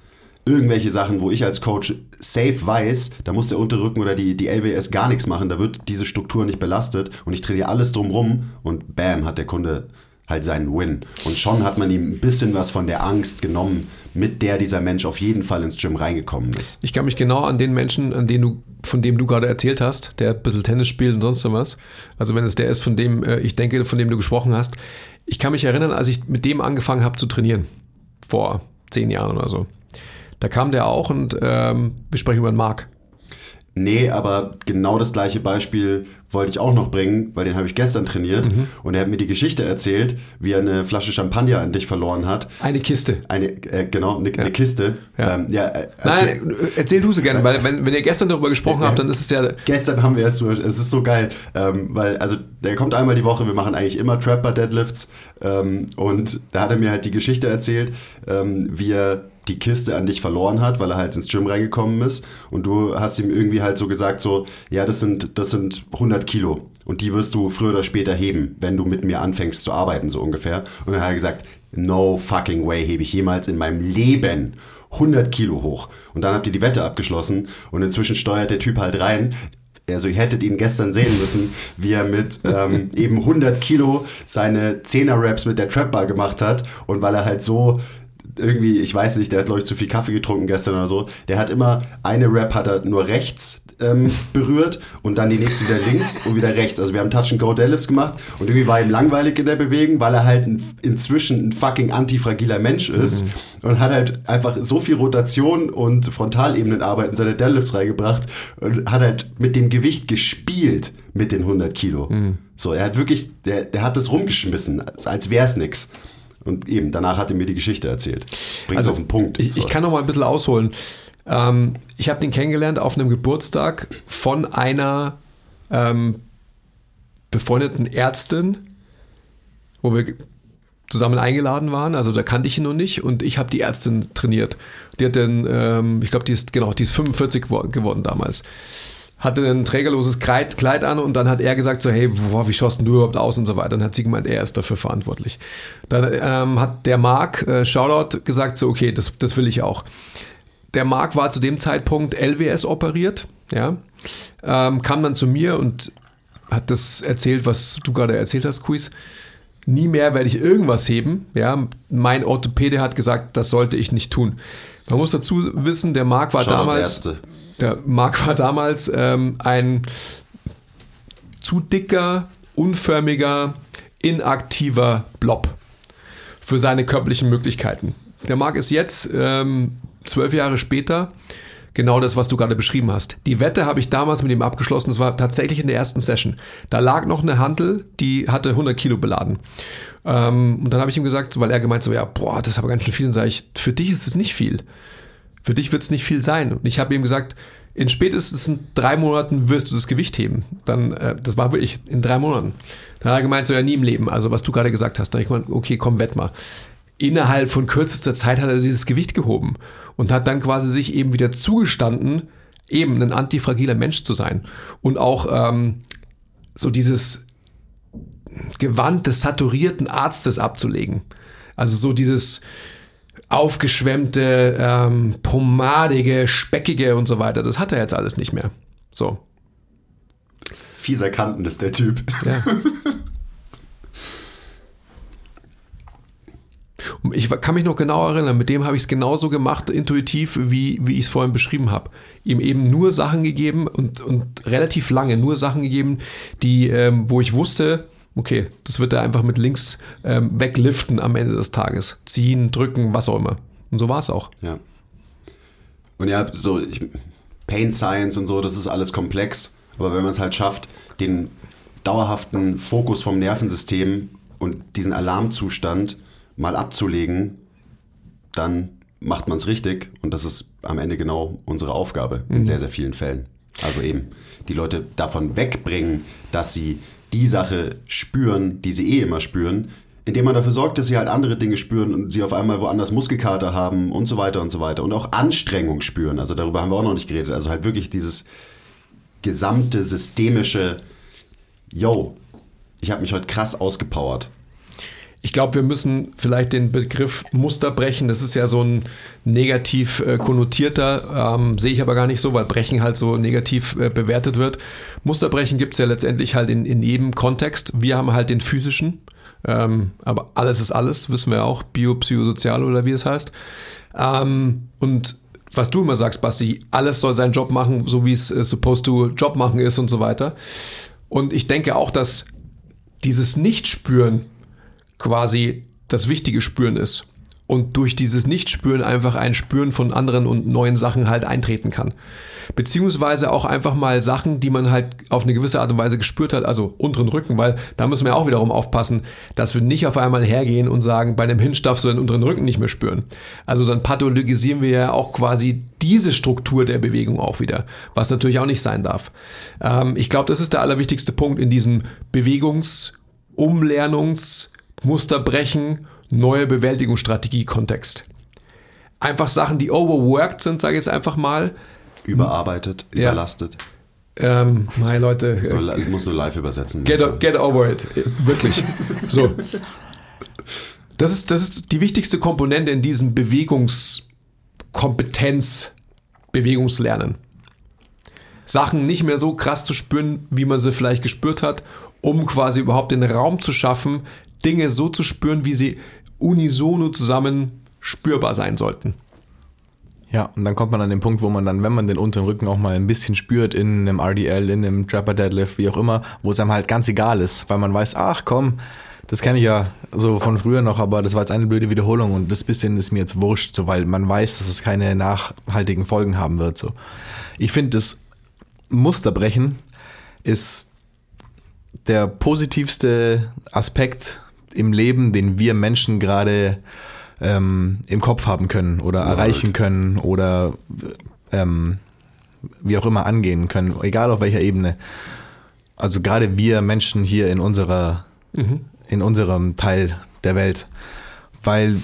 irgendwelche Sachen, wo ich als Coach safe weiß, da muss der Unterrücken oder die, die LWS gar nichts machen, da wird diese Struktur nicht belastet und ich trainiere alles drumrum und bam, hat der Kunde halt seinen Win. Und schon hat man ihm ein bisschen was von der Angst genommen, mit der dieser Mensch auf jeden Fall ins Gym reingekommen ist. Ich kann mich genau an den Menschen, an den du, von dem du gerade erzählt hast, der ein bisschen Tennis spielt und sonst was. Also wenn es der ist, von dem äh, ich denke, von dem du gesprochen hast. Ich kann mich erinnern, als ich mit dem angefangen habe zu trainieren vor zehn Jahren oder so. Da kam der auch und ähm, wir sprechen über den Marc. Nee, aber genau das gleiche Beispiel wollte ich auch noch bringen, weil den habe ich gestern trainiert mhm. und er hat mir die Geschichte erzählt, wie er eine Flasche Champagner an dich verloren hat. Eine Kiste. Eine, äh, genau, eine, ja. eine Kiste. Ja. Ähm, ja, äh, erzähl, Nein, erzähl du sie gerne, weil wenn, wenn ihr gestern darüber gesprochen habt, dann ist es ja... Gestern haben wir es, es ist so geil, ähm, weil, also der kommt einmal die Woche, wir machen eigentlich immer Trapper Deadlifts ähm, und da hat er mir halt die Geschichte erzählt, ähm, wie er die Kiste an dich verloren hat, weil er halt ins Gym reingekommen ist. Und du hast ihm irgendwie halt so gesagt so, ja, das sind, das sind 100 Kilo. Und die wirst du früher oder später heben, wenn du mit mir anfängst zu arbeiten, so ungefähr. Und dann hat er gesagt, no fucking way hebe ich jemals in meinem Leben 100 Kilo hoch. Und dann habt ihr die Wette abgeschlossen. Und inzwischen steuert der Typ halt rein, also ihr hättet ihn gestern sehen müssen, wie er mit ähm, eben 100 Kilo seine 10er Raps mit der Trap Bar gemacht hat. Und weil er halt so irgendwie, ich weiß nicht, der hat glaube ich zu viel Kaffee getrunken gestern oder so. Der hat immer, eine Rap hat er nur rechts ähm, berührt und dann die nächste wieder links und wieder rechts. Also wir haben Touch and Go Deadlifts gemacht und irgendwie war ihm langweilig in der Bewegung, weil er halt ein, inzwischen ein fucking antifragiler Mensch ist mhm. und hat halt einfach so viel Rotation und Frontalebenenarbeit in seine Deadlifts reingebracht und hat halt mit dem Gewicht gespielt mit den 100 Kilo. Mhm. So, er hat wirklich, der, der hat das rumgeschmissen, als, als wäre es nichts. Und eben, danach hat er mir die Geschichte erzählt. Bringt also, auf den Punkt. Ich, ich kann noch mal ein bisschen ausholen. Ähm, ich habe den kennengelernt auf einem Geburtstag von einer ähm, befreundeten Ärztin, wo wir zusammen eingeladen waren. Also da kannte ich ihn noch nicht und ich habe die Ärztin trainiert. Die hat dann, ähm, ich glaube, die ist genau, die ist 45 geworden damals hatte ein trägerloses Kleid, an und dann hat er gesagt so, hey, boah, wie schaust du überhaupt aus und so weiter. Dann hat sie gemeint, er ist dafür verantwortlich. Dann ähm, hat der Marc, äh, Shoutout, gesagt so, okay, das, das will ich auch. Der Marc war zu dem Zeitpunkt LWS operiert, ja, ähm, kam dann zu mir und hat das erzählt, was du gerade erzählt hast, Quiz. nie mehr werde ich irgendwas heben. Ja, mein Orthopäde hat gesagt, das sollte ich nicht tun. Man muss dazu wissen, der Marc war Shoutout damals, Ärzte. Der Marc war damals ähm, ein zu dicker, unförmiger, inaktiver Blob für seine körperlichen Möglichkeiten. Der Marc ist jetzt ähm, zwölf Jahre später genau das, was du gerade beschrieben hast. Die Wette habe ich damals mit ihm abgeschlossen. Das war tatsächlich in der ersten Session. Da lag noch eine Handel, die hatte 100 Kilo beladen. Ähm, und dann habe ich ihm gesagt, weil er gemeint so, ja, boah, das ist aber ganz schön viel. Dann sage ich, für dich ist es nicht viel. Für dich wird es nicht viel sein. Und ich habe ihm gesagt, in spätestens drei Monaten wirst du das Gewicht heben. Dann, äh, das war wirklich in drei Monaten. Dann hat er gemeint, so ja nie im Leben. Also was du gerade gesagt hast. Dann ich gemeint, okay, komm, wett mal. Innerhalb von kürzester Zeit hat er dieses Gewicht gehoben und hat dann quasi sich eben wieder zugestanden, eben ein antifragiler Mensch zu sein. Und auch ähm, so dieses Gewand des saturierten Arztes abzulegen. Also so dieses aufgeschwemmte, ähm, pomadige, speckige und so weiter. Das hat er jetzt alles nicht mehr. So. Fieser Kanten ist der Typ. Ja. Ich kann mich noch genau erinnern, mit dem habe ich es genauso gemacht, intuitiv, wie, wie ich es vorhin beschrieben habe. Ihm eben nur Sachen gegeben und, und relativ lange nur Sachen gegeben, die, ähm, wo ich wusste, okay, das wird er einfach mit links ähm, wegliften am Ende des Tages. Ziehen, drücken, was auch immer. Und so war es auch. Ja. Und ja, so ich, Pain Science und so, das ist alles komplex. Aber wenn man es halt schafft, den dauerhaften Fokus vom Nervensystem und diesen Alarmzustand mal abzulegen, dann macht man es richtig. Und das ist am Ende genau unsere Aufgabe in sehr, sehr vielen Fällen. Also eben die Leute davon wegbringen, dass sie die Sache spüren, die sie eh immer spüren, indem man dafür sorgt, dass sie halt andere Dinge spüren und sie auf einmal woanders Muskelkater haben und so weiter und so weiter. Und auch Anstrengung spüren. Also darüber haben wir auch noch nicht geredet. Also halt wirklich dieses gesamte systemische, yo, ich habe mich heute krass ausgepowert. Ich glaube, wir müssen vielleicht den Begriff Muster brechen. Das ist ja so ein negativ äh, konnotierter, ähm, sehe ich aber gar nicht so, weil Brechen halt so negativ äh, bewertet wird. Musterbrechen gibt es ja letztendlich halt in, in jedem Kontext. Wir haben halt den physischen, ähm, aber alles ist alles, wissen wir auch, biopsychosozial oder wie es heißt. Ähm, und was du immer sagst, Basti, alles soll seinen Job machen, so wie es äh, supposed to Job machen ist und so weiter. Und ich denke auch, dass dieses Nichtspüren quasi das wichtige Spüren ist. Und durch dieses Nichtspüren einfach ein Spüren von anderen und neuen Sachen halt eintreten kann. Beziehungsweise auch einfach mal Sachen, die man halt auf eine gewisse Art und Weise gespürt hat, also unteren Rücken, weil da müssen wir auch wiederum aufpassen, dass wir nicht auf einmal hergehen und sagen, bei einem Hinge darfst den unteren Rücken nicht mehr spüren. Also dann pathologisieren wir ja auch quasi diese Struktur der Bewegung auch wieder, was natürlich auch nicht sein darf. Ähm, ich glaube, das ist der allerwichtigste Punkt in diesem Bewegungs-, Umlernungs-, Muster brechen, neue Bewältigungsstrategie-Kontext. Einfach Sachen, die overworked sind, sage ich jetzt einfach mal. Überarbeitet, Ja. überlastet. Ähm, meine Leute, So, ich muss nur live übersetzen. get, get over it. Wirklich. So. Das ist, das ist die wichtigste Komponente in diesem Bewegungskompetenz, Bewegungslernen. Sachen nicht mehr so krass zu spüren, wie man sie vielleicht gespürt hat, um quasi überhaupt den Raum zu schaffen, Dinge so zu spüren, wie sie unisono zusammen spürbar sein sollten. Ja, und dann kommt man an den Punkt, wo man dann, wenn man den unteren Rücken auch mal ein bisschen spürt in einem RDL, in einem Trapper Deadlift, wie auch immer, wo es einem halt ganz egal ist, weil man weiß, ach komm, das kenne ich ja so von früher noch, aber das war jetzt eine blöde Wiederholung und das bisschen ist mir jetzt wurscht, so, weil man weiß, dass es keine nachhaltigen Folgen haben wird. So. Ich finde, das Musterbrechen ist der positivste Aspekt im Leben, den wir Menschen gerade ähm, im Kopf haben können oder erreichen können oder ähm, wie auch immer angehen können, egal auf welcher Ebene. Also gerade wir Menschen hier in unserer, in unserem Teil der Welt, weil,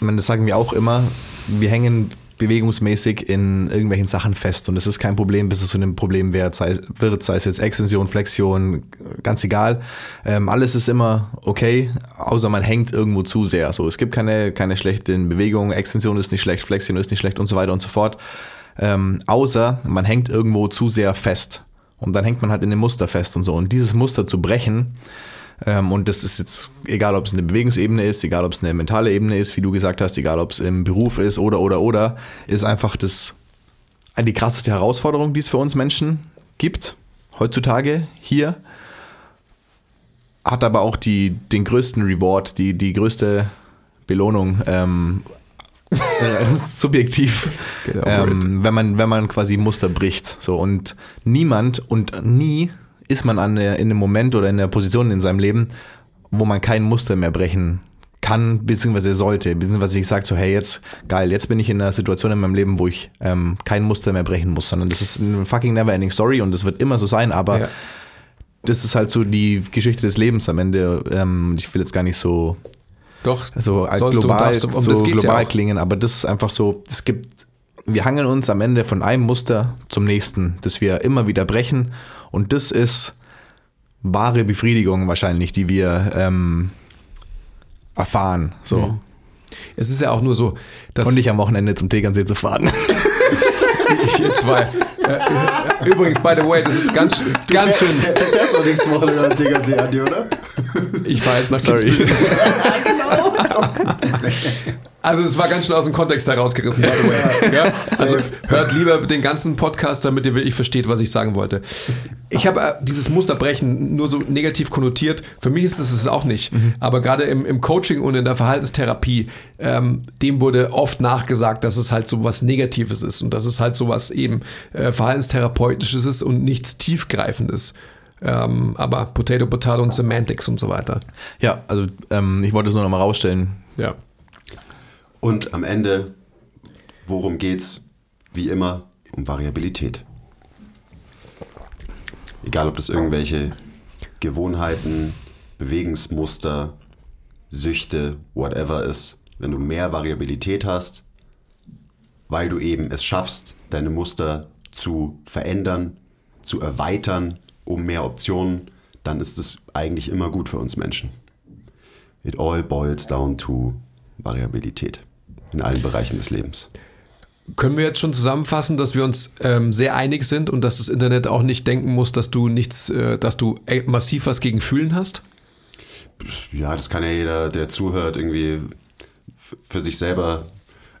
man, das sagen wir auch immer, wir hängen bewegungsmäßig in irgendwelchen Sachen fest und es ist kein Problem, bis es zu einem Problem wird, sei, wird, sei es jetzt Extension, Flexion, ganz egal. Ähm, alles ist immer okay, außer man hängt irgendwo zu sehr. So, es gibt keine, keine schlechten Bewegungen, Extension ist nicht schlecht, Flexion ist nicht schlecht und so weiter und so fort. Ähm, außer man hängt irgendwo zu sehr fest. Und dann hängt man halt in dem Muster fest und so. Und dieses Muster zu brechen, und das ist jetzt, egal ob es eine Bewegungsebene ist, egal ob es eine mentale Ebene ist, wie du gesagt hast, egal ob es im Beruf ist oder, oder, oder, ist einfach das, die krasseste Herausforderung, die es für uns Menschen gibt, heutzutage hier. Hat aber auch die, den größten Reward, die, die größte Belohnung, ähm, äh, subjektiv, ähm, wenn, man, wenn man quasi Muster bricht. So, und niemand und nie ist man an der, in einem Moment oder in der Position in seinem Leben, wo man kein Muster mehr brechen kann, beziehungsweise sollte, beziehungsweise ich sage so, hey, jetzt, geil, jetzt bin ich in einer Situation in meinem Leben, wo ich ähm, kein Muster mehr brechen muss, sondern das ist eine fucking never-ending Story und das wird immer so sein, aber Ja. das ist halt so die Geschichte des Lebens am Ende. Ähm, ich will jetzt gar nicht so Doch, so du, global, darfst du, um so global ja klingen, aber das ist einfach so, es gibt, wir hangeln uns am Ende von einem Muster zum nächsten, das wir immer wieder brechen und das ist wahre Befriedigung wahrscheinlich, die wir ähm, erfahren. So. Mhm. Es ist ja auch nur so, dass Und nicht am Wochenende zum Tegernsee zu fahren. ich jetzt zwei. Äh, übrigens, by the way, das ist ganz, ganz schön. Du fährst doch nächste Woche den Tegernsee, Andi, oder? Ich weiß, nach Sorry. Also es war ganz schön aus dem Kontext herausgerissen, by the way. Ja? Also hört lieber den ganzen Podcast, damit ihr wirklich versteht, was ich sagen wollte. Ich habe äh, dieses Musterbrechen nur so negativ konnotiert. Für mich ist es es auch nicht. Aber gerade im, im Coaching und in der Verhaltenstherapie, ähm, dem wurde oft nachgesagt, dass es halt so was Negatives ist und dass es halt so was eben äh, Verhaltenstherapeutisches ist und nichts Tiefgreifendes. Ähm, aber Potato, Potato und Semantics und so weiter. ja, also ähm, ich wollte es nur noch mal rausstellen. Ja. Und am Ende, worum geht's? Wie immer, um Variabilität. Egal, ob das irgendwelche Gewohnheiten, Bewegungsmuster, Süchte, whatever ist. Wenn du mehr Variabilität hast, weil du eben es schaffst, deine Muster zu verändern, zu erweitern, um mehr Optionen, dann ist es eigentlich immer gut für uns Menschen. It all boils down to Variabilität in allen Bereichen des Lebens. Können wir jetzt schon zusammenfassen, dass wir uns ähm, sehr einig sind und dass das Internet auch nicht denken muss, dass du nichts, äh, dass du äh, massiv was gegen Fühlen hast? Ja, das kann ja jeder, der zuhört, irgendwie für sich selber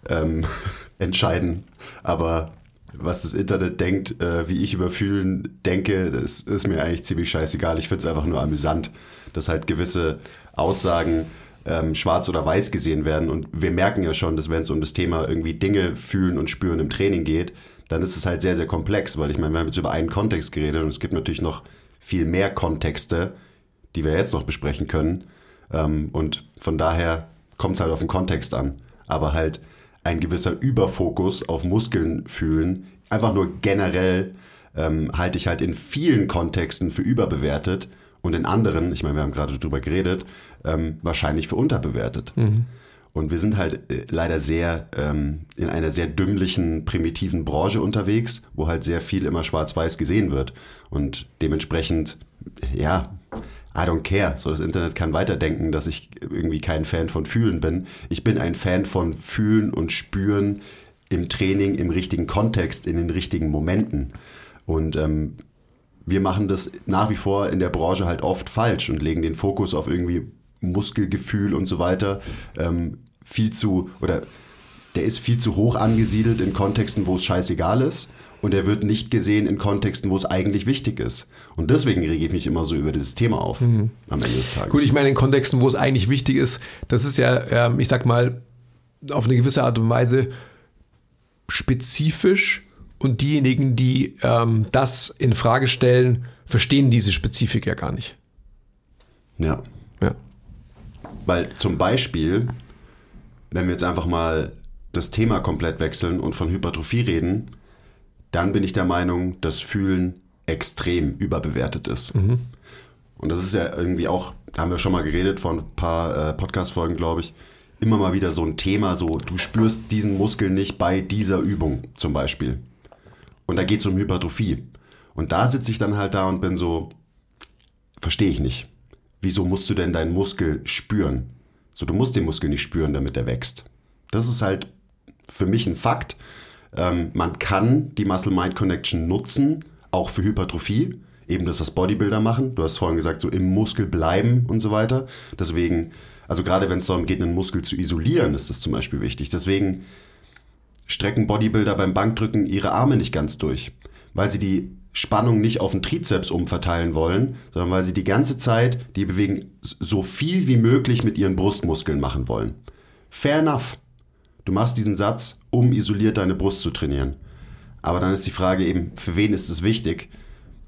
ähm, entscheiden. Aber was das Internet denkt, äh, wie ich über Fühlen denke, das ist mir eigentlich ziemlich scheißegal. Ich finde es einfach nur amüsant, dass halt gewisse Aussagen ähm, schwarz oder weiß gesehen werden. Und wir merken ja schon, dass wenn es um das Thema irgendwie Dinge fühlen und spüren im Training geht, dann ist es halt sehr, sehr komplex, weil ich meine, wir haben jetzt über einen Kontext geredet und es gibt natürlich noch viel mehr Kontexte, die wir jetzt noch besprechen können. Ähm, und von daher kommt es halt auf den Kontext an. Aber halt ein gewisser Überfokus auf Muskeln fühlen, einfach nur generell, ähm, halte ich halt in vielen Kontexten für überbewertet und in anderen, ich meine, wir haben gerade drüber geredet, ähm, wahrscheinlich für unterbewertet. Und wir sind halt äh, leider sehr ähm, in einer sehr dümmlichen, primitiven Branche unterwegs, wo halt sehr viel immer schwarz-weiß gesehen wird. Und dementsprechend, ja, I don't care. So, das Internet kann weiterdenken, dass ich irgendwie kein Fan von Fühlen bin. Ich bin ein Fan von Fühlen und Spüren im Training, im richtigen Kontext, in den richtigen Momenten. Und ähm, wir machen das nach wie vor in der Branche halt oft falsch und legen den Fokus auf irgendwie Muskelgefühl und so weiter ähm, viel zu, oder der ist viel zu hoch angesiedelt in Kontexten, wo es scheißegal ist. Und er wird nicht gesehen in Kontexten, wo es eigentlich wichtig ist. Und deswegen rege ich mich immer so über dieses Thema auf am Ende des Tages. Gut, ich meine, in Kontexten, wo es eigentlich wichtig ist, das ist ja, ähm, ich sag mal, auf eine gewisse Art und Weise spezifisch und diejenigen, die ähm, das in Frage stellen, verstehen diese Spezifik ja gar nicht. ja. Ja. Weil zum Beispiel, wenn wir jetzt einfach mal das Thema komplett wechseln und von Hypertrophie reden, dann bin ich der Meinung, dass Fühlen extrem überbewertet ist. Und das ist ja irgendwie auch, da haben wir schon mal geredet von ein paar äh, Podcast-Folgen, glaube ich, immer mal wieder so ein Thema, so du spürst diesen Muskel nicht bei dieser Übung zum Beispiel. Und da geht es um Hypertrophie. Und da sitze ich dann halt da und bin so, verstehe ich nicht. Wieso musst du denn deinen Muskel spüren? So, du musst den Muskel nicht spüren, damit er wächst. Das ist halt für mich ein Fakt. Ähm, man kann die Muscle-Mind-Connection nutzen, auch für Hypertrophie, eben das, was Bodybuilder machen. Du hast vorhin gesagt, so im Muskel bleiben und so weiter. Deswegen, also gerade wenn es darum geht, einen Muskel zu isolieren, ist das zum Beispiel wichtig. Deswegen strecken Bodybuilder beim Bankdrücken ihre Arme nicht ganz durch, weil sie die Spannung nicht auf den Trizeps umverteilen wollen, sondern weil sie die ganze Zeit die Bewegung so viel wie möglich mit ihren Brustmuskeln machen wollen. Fair enough. Du machst diesen Satz, um isoliert deine Brust zu trainieren. Aber dann ist die Frage eben, für wen ist es wichtig?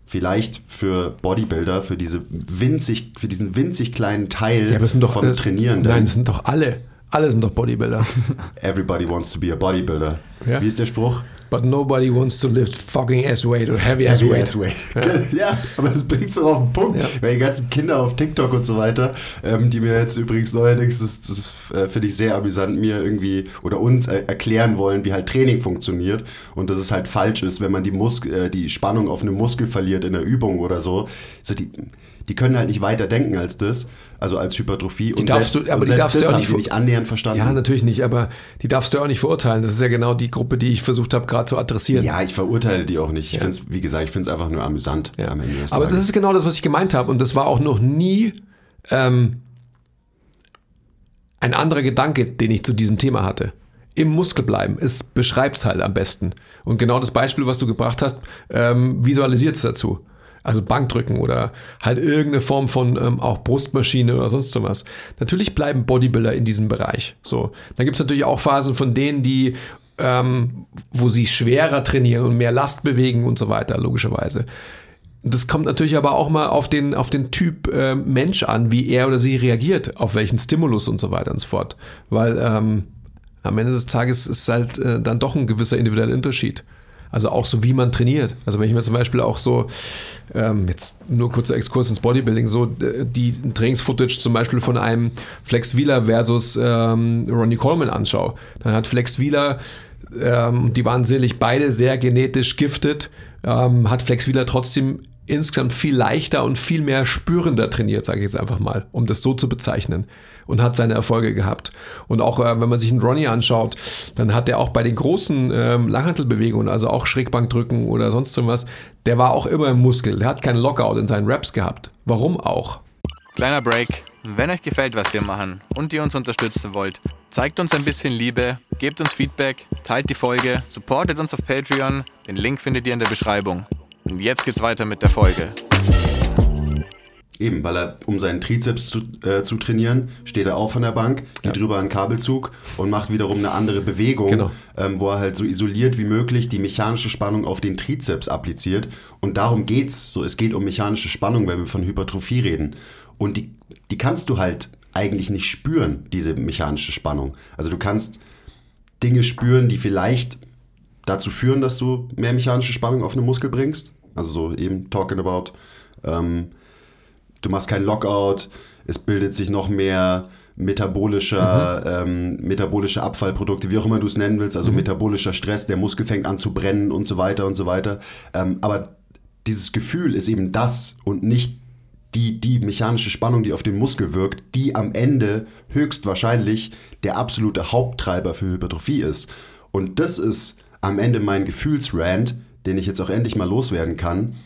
Vielleicht für Bodybuilder, für diese winzig, für diesen winzig kleinen Teil Ja, aber es sind doch vom Trainieren. Nein, das sind doch alle. Alle sind doch Bodybuilder. Everybody wants to be a bodybuilder. Ja. Wie ist der Spruch? But nobody wants to lift fucking ass weight or heavy ass Heavy weight. ass weight. Ja. aber das bringt so auf den Punkt. Ja. Weil die ganzen Kinder auf TikTok und so weiter, ähm, die mir jetzt übrigens neuerdings, das, das äh, finde ich sehr amüsant, mir irgendwie oder uns äh, erklären wollen, wie halt Training funktioniert und dass es halt falsch ist, wenn man die, Mus äh, die Spannung auf einem Muskel verliert in der Übung oder so. so die, die können halt nicht weiter denken als das, also als Hypertrophie. und darfst selbst, du- aber die darfst du das auch nicht nicht annähernd verstanden. Ja, natürlich nicht, aber die darfst du auch nicht verurteilen. Das ist ja genau die Gruppe, die ich versucht habe, gerade zu adressieren. Ja, ich verurteile die auch nicht. Ich Ja. find's, wie gesagt, ich finde es einfach nur amüsant Ja. am Ende des Aber das Tages. ist genau das, was ich gemeint habe. Und das war auch noch nie ähm, ein anderer Gedanke, den ich zu diesem Thema hatte. Im Muskel bleiben, es beschreibt es halt am besten. Und genau das Beispiel, was du gebracht hast, ähm, visualisiert es dazu. Also Bankdrücken oder halt irgendeine Form von ähm, auch Brustmaschine oder sonst sowas. Natürlich bleiben Bodybuilder in diesem Bereich. So. Dann gibt es natürlich auch Phasen von denen, die, ähm, wo sie schwerer trainieren und mehr Last bewegen und so weiter, logischerweise. Das kommt natürlich aber auch mal auf den, auf den Typ äh, Mensch an, wie er oder sie reagiert, auf welchen Stimulus und so weiter und so fort. Weil ähm, am Ende des Tages ist halt äh, dann doch ein gewisser individueller Unterschied. Also auch so, wie man trainiert. Also wenn ich mir zum Beispiel auch so, ähm, jetzt nur kurzer Exkurs ins Bodybuilding, so äh, die Trainingsfootage zum Beispiel von einem Flex Wheeler versus ähm, Ronnie Coleman anschaue, dann hat Flex Wheeler, ähm, die waren sicherlich beide sehr genetisch giftet, ähm, hat Flex Wheeler trotzdem insgesamt viel leichter und viel mehr spürender trainiert, sage ich jetzt einfach mal, um das so zu bezeichnen. Und hat seine Erfolge gehabt. Und auch äh, wenn man sich einen Ronnie anschaut, dann hat er auch bei den großen ähm, Langhantelbewegungen, also auch Schrägbankdrücken oder sonst irgendwas, der war auch immer im Muskel. Der hat keinen Lockout in seinen Raps gehabt. Warum auch? Kleiner Break. Wenn euch gefällt, was wir machen und ihr uns unterstützen wollt, zeigt uns ein bisschen Liebe, gebt uns Feedback, teilt die Folge, supportet uns auf Patreon. Den Link findet ihr in der Beschreibung. Und jetzt geht's weiter mit der Folge. Eben, weil er, um seinen Trizeps zu, äh, zu trainieren, steht er auf von der Bank, geht drüber einen Kabelzug und macht wiederum eine andere Bewegung, Genau. ähm, wo er halt so isoliert wie möglich die mechanische Spannung auf den Trizeps appliziert. Und darum geht's. So, es geht um mechanische Spannung, wenn wir von Hypertrophie reden. Und die, die kannst du halt eigentlich nicht spüren, diese mechanische Spannung. Also du kannst Dinge spüren, die vielleicht dazu führen, dass du mehr mechanische Spannung auf einen Muskel bringst. Also so eben talking about, ähm, du machst keinen Lockout, es bildet sich noch mehr metabolischer, ähm, metabolische Abfallprodukte, wie auch immer du es nennen willst, also metabolischer Stress, der Muskel fängt an zu brennen und so weiter und so weiter. Ähm, aber dieses Gefühl ist eben das und nicht die, die mechanische Spannung, die auf den Muskel wirkt, die am Ende höchstwahrscheinlich der absolute Haupttreiber für Hypertrophie ist. Und das ist am Ende mein Gefühlsrand, den ich jetzt auch endlich mal loswerden kann.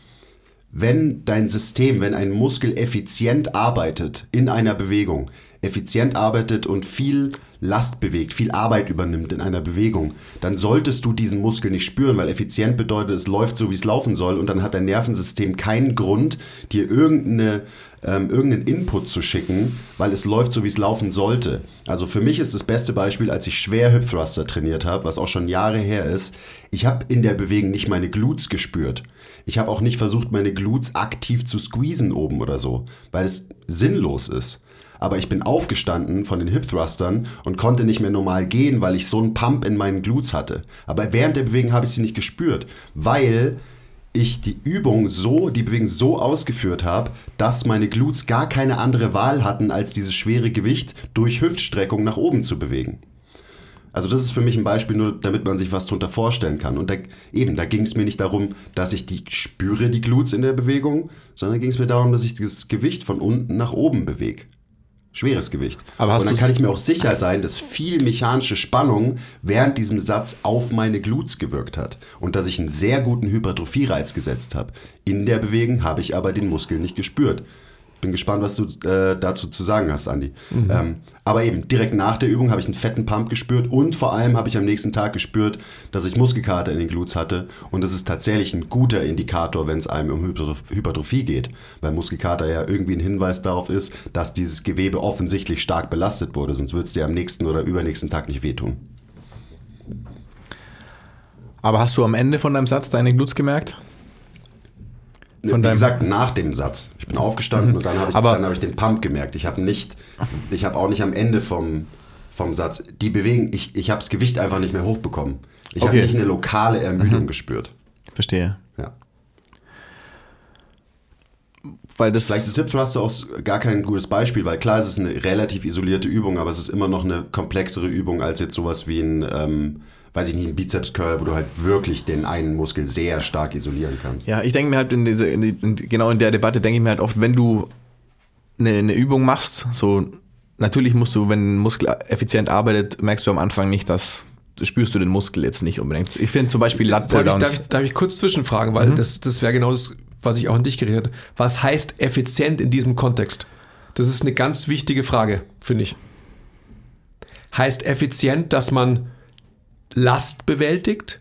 Wenn dein System, wenn ein Muskel effizient arbeitet in einer Bewegung, effizient arbeitet und viel Last bewegt, viel Arbeit übernimmt in einer Bewegung, dann solltest du diesen Muskel nicht spüren, weil effizient bedeutet, es läuft so, wie es laufen soll und dann hat dein Nervensystem keinen Grund, dir irgendeine, ähm, irgendeinen Input zu schicken, weil es läuft so, wie es laufen sollte. Also für mich ist das beste Beispiel, als ich schwer Hip Thruster trainiert habe, was auch schon Jahre her ist, ich habe in der Bewegung nicht meine Glutes gespürt. Ich habe auch nicht versucht, meine Glutes aktiv zu squeezen oben oder so, weil es sinnlos ist. Aber ich bin aufgestanden von den Hip Thrustern und konnte nicht mehr normal gehen, weil ich so einen Pump in meinen Glutes hatte. Aber während der Bewegung habe ich sie nicht gespürt, weil ich die Übung so, die Bewegung so ausgeführt habe, dass meine Glutes gar keine andere Wahl hatten, als dieses schwere Gewicht durch Hüftstreckung nach oben zu bewegen. Also das ist für mich ein Beispiel, nur damit man sich was drunter vorstellen kann. Und da, eben, da ging es mir nicht darum, dass ich die spüre, die Glutes in der Bewegung, sondern ging es mir darum, dass ich dieses Gewicht von unten nach oben bewege. Schweres Gewicht. Aber hast und dann kann ich mir auch sicher sein, dass viel mechanische Spannung während diesem Satz auf meine Glutes gewirkt hat und dass ich einen sehr guten Hypertrophie-Reiz gesetzt habe. In der Bewegung habe ich aber den Muskel nicht gespürt. Bin gespannt, was du äh, dazu zu sagen hast, Andi. Ähm, aber eben, direkt nach der Übung habe ich einen fetten Pump gespürt und vor allem habe ich am nächsten Tag gespürt, dass ich Muskelkater in den Glutes hatte. Und das ist tatsächlich ein guter Indikator, wenn es einem um Hypertroph Hypertrophie geht. Weil Muskelkater ja irgendwie ein Hinweis darauf ist, dass dieses Gewebe offensichtlich stark belastet wurde. Sonst würde es dir am nächsten oder übernächsten Tag nicht wehtun. Aber hast du am Ende von deinem Satz deine Glutes gemerkt? Von Wie gesagt, nach dem Satz. Ich bin aufgestanden und dann habe ich, dann habe ich den Pump gemerkt. Ich habe nicht, ich habe auch nicht am Ende vom, vom Satz, die bewegen, ich, ich habe das Gewicht einfach nicht mehr hochbekommen. Ich habe Okay. nicht eine lokale Ermüdung gespürt. Verstehe. Ja. Weil das. Vielleicht ist Hip Thruster auch gar kein gutes Beispiel, weil klar, es ist eine relativ isolierte Übung, aber es ist immer noch eine komplexere Übung als jetzt sowas wie ein, ähm, weiß ich nicht, ein Bizeps Curl, wo du halt wirklich den einen Muskel sehr stark isolieren kannst. Ja, ich denke mir halt in diese, in die, in, genau in der Debatte denke ich mir halt oft, wenn du eine, eine Übung machst, so natürlich musst du, wenn ein Muskel effizient arbeitet, merkst du am Anfang nicht, dass spürst du den Muskel jetzt nicht unbedingt. Ich finde zum Beispiel Lat Darf ich, darf, ich, darf ich kurz zwischenfragen, weil das, das wäre genau das, was ich auch an dich geredet habe. Was heißt effizient in diesem Kontext? Das ist eine ganz wichtige Frage, finde ich. Heißt effizient, dass man Last bewältigt?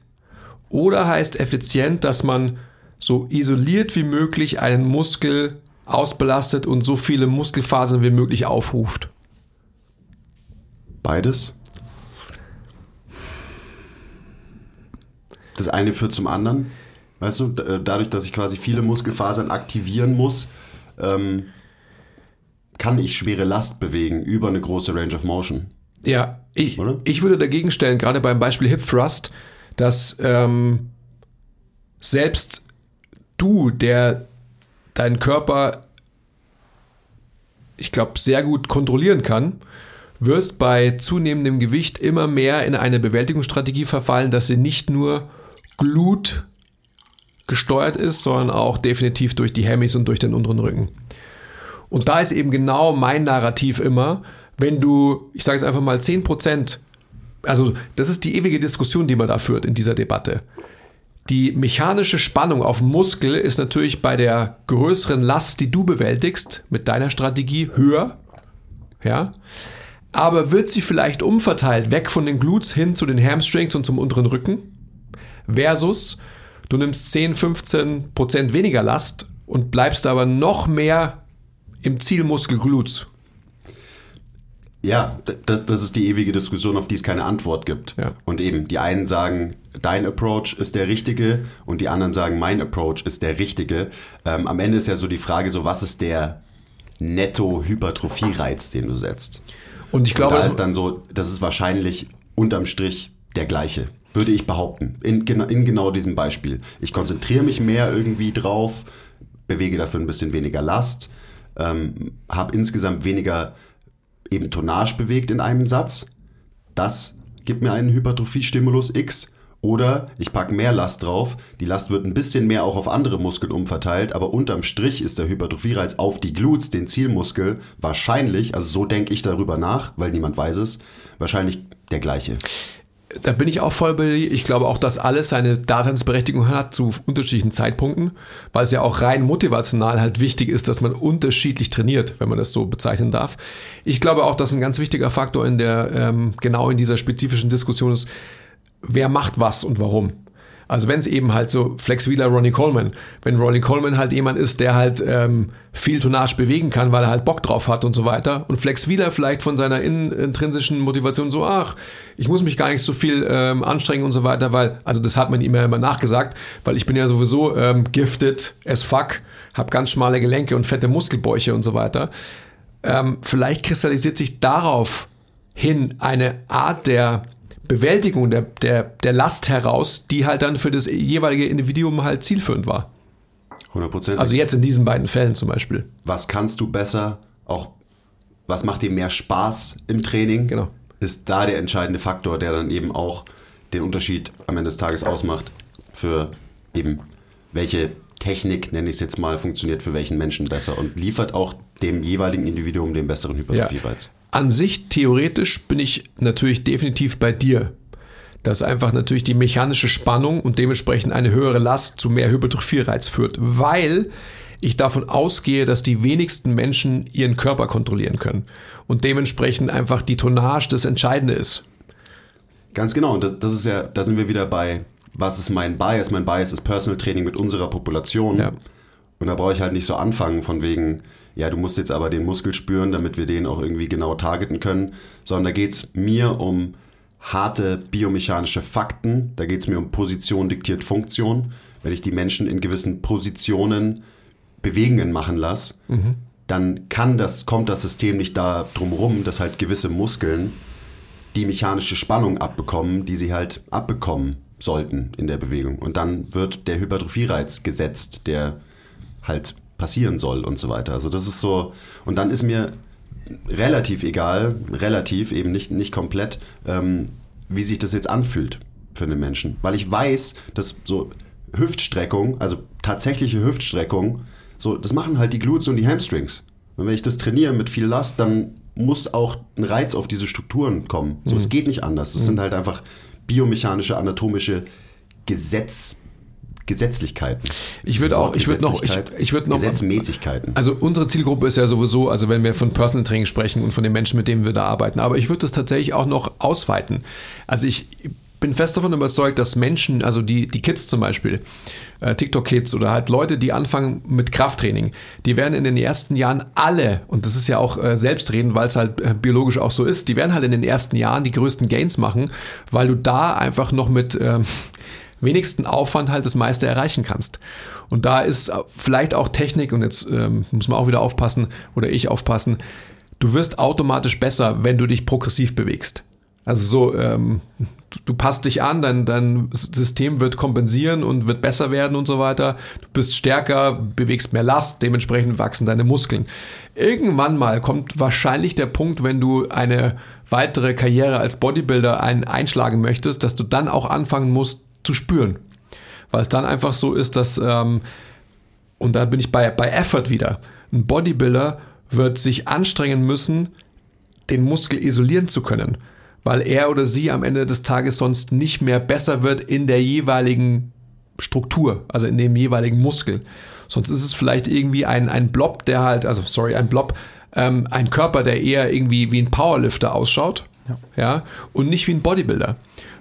Oder heißt effizient, dass man so isoliert wie möglich einen Muskel ausbelastet und so viele Muskelfasern wie möglich aufruft? Beides. Das eine führt zum anderen. Weißt du, äh, dadurch, dass ich quasi viele Muskelfasern aktivieren muss, ähm, kann ich schwere Last bewegen über eine große Range of Motion. Ja, ich, Oder? ich würde dagegen stellen, gerade beim Beispiel Hip Thrust, dass ähm, selbst du, der deinen Körper, ich glaube, sehr gut kontrollieren kann, wirst bei zunehmendem Gewicht immer mehr in eine Bewältigungsstrategie verfallen, dass sie nicht nur Glut gesteuert ist, sondern auch definitiv durch die Hemmys und durch den unteren Rücken. Und da ist eben genau mein Narrativ immer, wenn du, ich sage es einfach mal, 10%, also das ist die ewige Diskussion, die man da führt in dieser Debatte. Die mechanische Spannung auf Muskel ist natürlich bei der größeren Last, die du bewältigst, mit deiner Strategie höher. Ja. Aber wird sie vielleicht umverteilt, weg von den Glutes hin zu den Hamstrings und zum unteren Rücken? Versus du nimmst 10, 15 Prozent weniger Last und bleibst aber noch mehr im Zielmuskel Glutes. Ja, das, das ist die ewige Diskussion, auf die es keine Antwort gibt. Ja. Und eben, die einen sagen, dein Approach ist der richtige und die anderen sagen, mein Approach ist der richtige. Ähm, am Ende ist ja so die Frage, so was ist der Netto-Hypertrophie-Reiz, den du setzt? Und ich glaube, und da das ist dann so, das ist wahrscheinlich unterm Strich der gleiche, würde ich behaupten. In, in genau diesem Beispiel. Ich konzentriere mich mehr irgendwie drauf, bewege dafür ein bisschen weniger Last, ähm, habe insgesamt weniger eben Tonnage bewegt in einem Satz. Das gibt mir einen Hypertrophie-Stimulus X. Oder ich packe mehr Last drauf, die Last wird ein bisschen mehr auch auf andere Muskeln umverteilt, aber unterm Strich ist der Hypertrophie-Reiz auf die Glutes, den Zielmuskel, wahrscheinlich, also so denke ich darüber nach, weil niemand weiß es, wahrscheinlich der gleiche. Da bin ich auch voll bei dir. Ich glaube auch, dass alles seine Daseinsberechtigung hat zu unterschiedlichen Zeitpunkten, weil es ja auch rein motivational halt wichtig ist, dass man unterschiedlich trainiert, wenn man das so bezeichnen darf. Ich glaube auch, dass ein ganz wichtiger Faktor in der, ähm, genau in dieser spezifischen Diskussion ist, wer macht was und warum. Also wenn es eben halt so Flex Wheeler, Ronnie Coleman, wenn Ronnie Coleman halt jemand ist, der halt ähm, viel Tonnage bewegen kann, weil er halt Bock drauf hat und so weiter und Flex Wheeler vielleicht von seiner in, intrinsischen Motivation so, ach, ich muss mich gar nicht so viel ähm, anstrengen und so weiter, weil, also das hat man ihm ja immer nachgesagt, weil ich bin ja sowieso ähm, gifted as fuck, habe ganz schmale Gelenke und fette Muskelbäuche und so weiter. Ähm, vielleicht kristallisiert sich darauf hin eine Art der Bewältigung der, der, der Last heraus, die halt dann für das jeweilige Individuum halt zielführend war. 100%. Also jetzt in diesen beiden Fällen zum Beispiel. was kannst du besser, auch was macht dir mehr Spaß im Training, Genau. ist da der entscheidende Faktor, der dann eben auch den Unterschied am Ende des Tages ausmacht für eben welche Technik, nenne ich es jetzt mal, funktioniert für welchen Menschen besser und liefert auch dem jeweiligen Individuum den besseren Hypertrophie-Reiz. An sich, theoretisch, bin ich natürlich definitiv bei dir. Dass einfach natürlich die mechanische Spannung und dementsprechend eine höhere Last zu mehr Hypertrophie-Reiz führt, weil ich davon ausgehe, dass die wenigsten Menschen ihren Körper kontrollieren können und dementsprechend einfach die Tonnage das Entscheidende ist. Ganz genau, und das, ist ja, da sind wir wieder bei, was ist mein Bias? Mein Bias ist Personal Training mit unserer Population. Ja. Und da brauche ich halt nicht so anfangen von wegen, ja, du musst jetzt aber den Muskel spüren, damit wir den auch irgendwie genau targeten können, sondern da geht es mir um harte biomechanische Fakten, da geht es mir um Position diktiert Funktion. Wenn ich die Menschen in gewissen Positionen Bewegungen machen lasse, dann kann das, kommt das System nicht da drum rum, dass halt gewisse Muskeln die mechanische Spannung abbekommen, die sie halt abbekommen sollten in der Bewegung. Und dann wird der Hypertrophie-Reiz gesetzt, der halt passieren soll und so weiter. Also das ist so, und dann ist mir relativ egal, relativ, eben nicht, nicht komplett, ähm, wie sich das jetzt anfühlt für einen Menschen. Weil ich weiß, dass so Hüftstreckung, also tatsächliche Hüftstreckung, so, das machen halt die Glutes und die Hamstrings. Und wenn ich das trainiere mit viel Last, dann muss auch ein Reiz auf diese Strukturen kommen. So, es geht nicht anders. Das sind halt einfach biomechanische, anatomische Gesetz, Gesetzlichkeiten. Ich würde auch- ich würde noch- ich- ich würde noch- Gesetzmäßigkeiten. Also unsere Zielgruppe ist ja sowieso, also wenn wir von Personal Training sprechen und von den Menschen, mit denen wir da arbeiten, aber ich würde das tatsächlich auch noch ausweiten. Also ich bin fest davon überzeugt, dass Menschen, also die, die Kids zum Beispiel, äh, TikTok-Kids oder halt Leute, die anfangen mit Krafttraining, die werden in den ersten Jahren alle, und das ist ja auch äh, selbstreden, weil es halt äh, biologisch auch so ist, die werden halt in den ersten Jahren die größten Gains machen, weil du da einfach noch mit ähm, wenigsten Aufwand halt das meiste erreichen kannst. Und da ist vielleicht auch Technik, und jetzt ähm, muss man auch wieder aufpassen, oder ich aufpassen, du wirst automatisch besser, wenn du dich progressiv bewegst. Also so, ähm, du, du passt dich an, dein, dein System wird kompensieren und wird besser werden und so weiter. Du bist stärker, bewegst mehr Last, dementsprechend wachsen deine Muskeln. Irgendwann mal kommt wahrscheinlich der Punkt, wenn du eine weitere Karriere als Bodybuilder ein, einschlagen möchtest, dass du dann auch anfangen musst zu spüren. Weil es dann einfach so ist, dass, ähm, und da bin ich bei, bei Effort wieder, ein Bodybuilder wird sich anstrengen müssen, den Muskel isolieren zu können, weil er oder sie am Ende des Tages sonst nicht mehr besser wird in der jeweiligen Struktur, also in dem jeweiligen Muskel. Sonst ist es vielleicht irgendwie ein, ein Blob, der halt, also sorry, ein Blob, ähm, ein Körper, der eher irgendwie wie ein Powerlifter ausschaut, ja, und nicht wie ein Bodybuilder.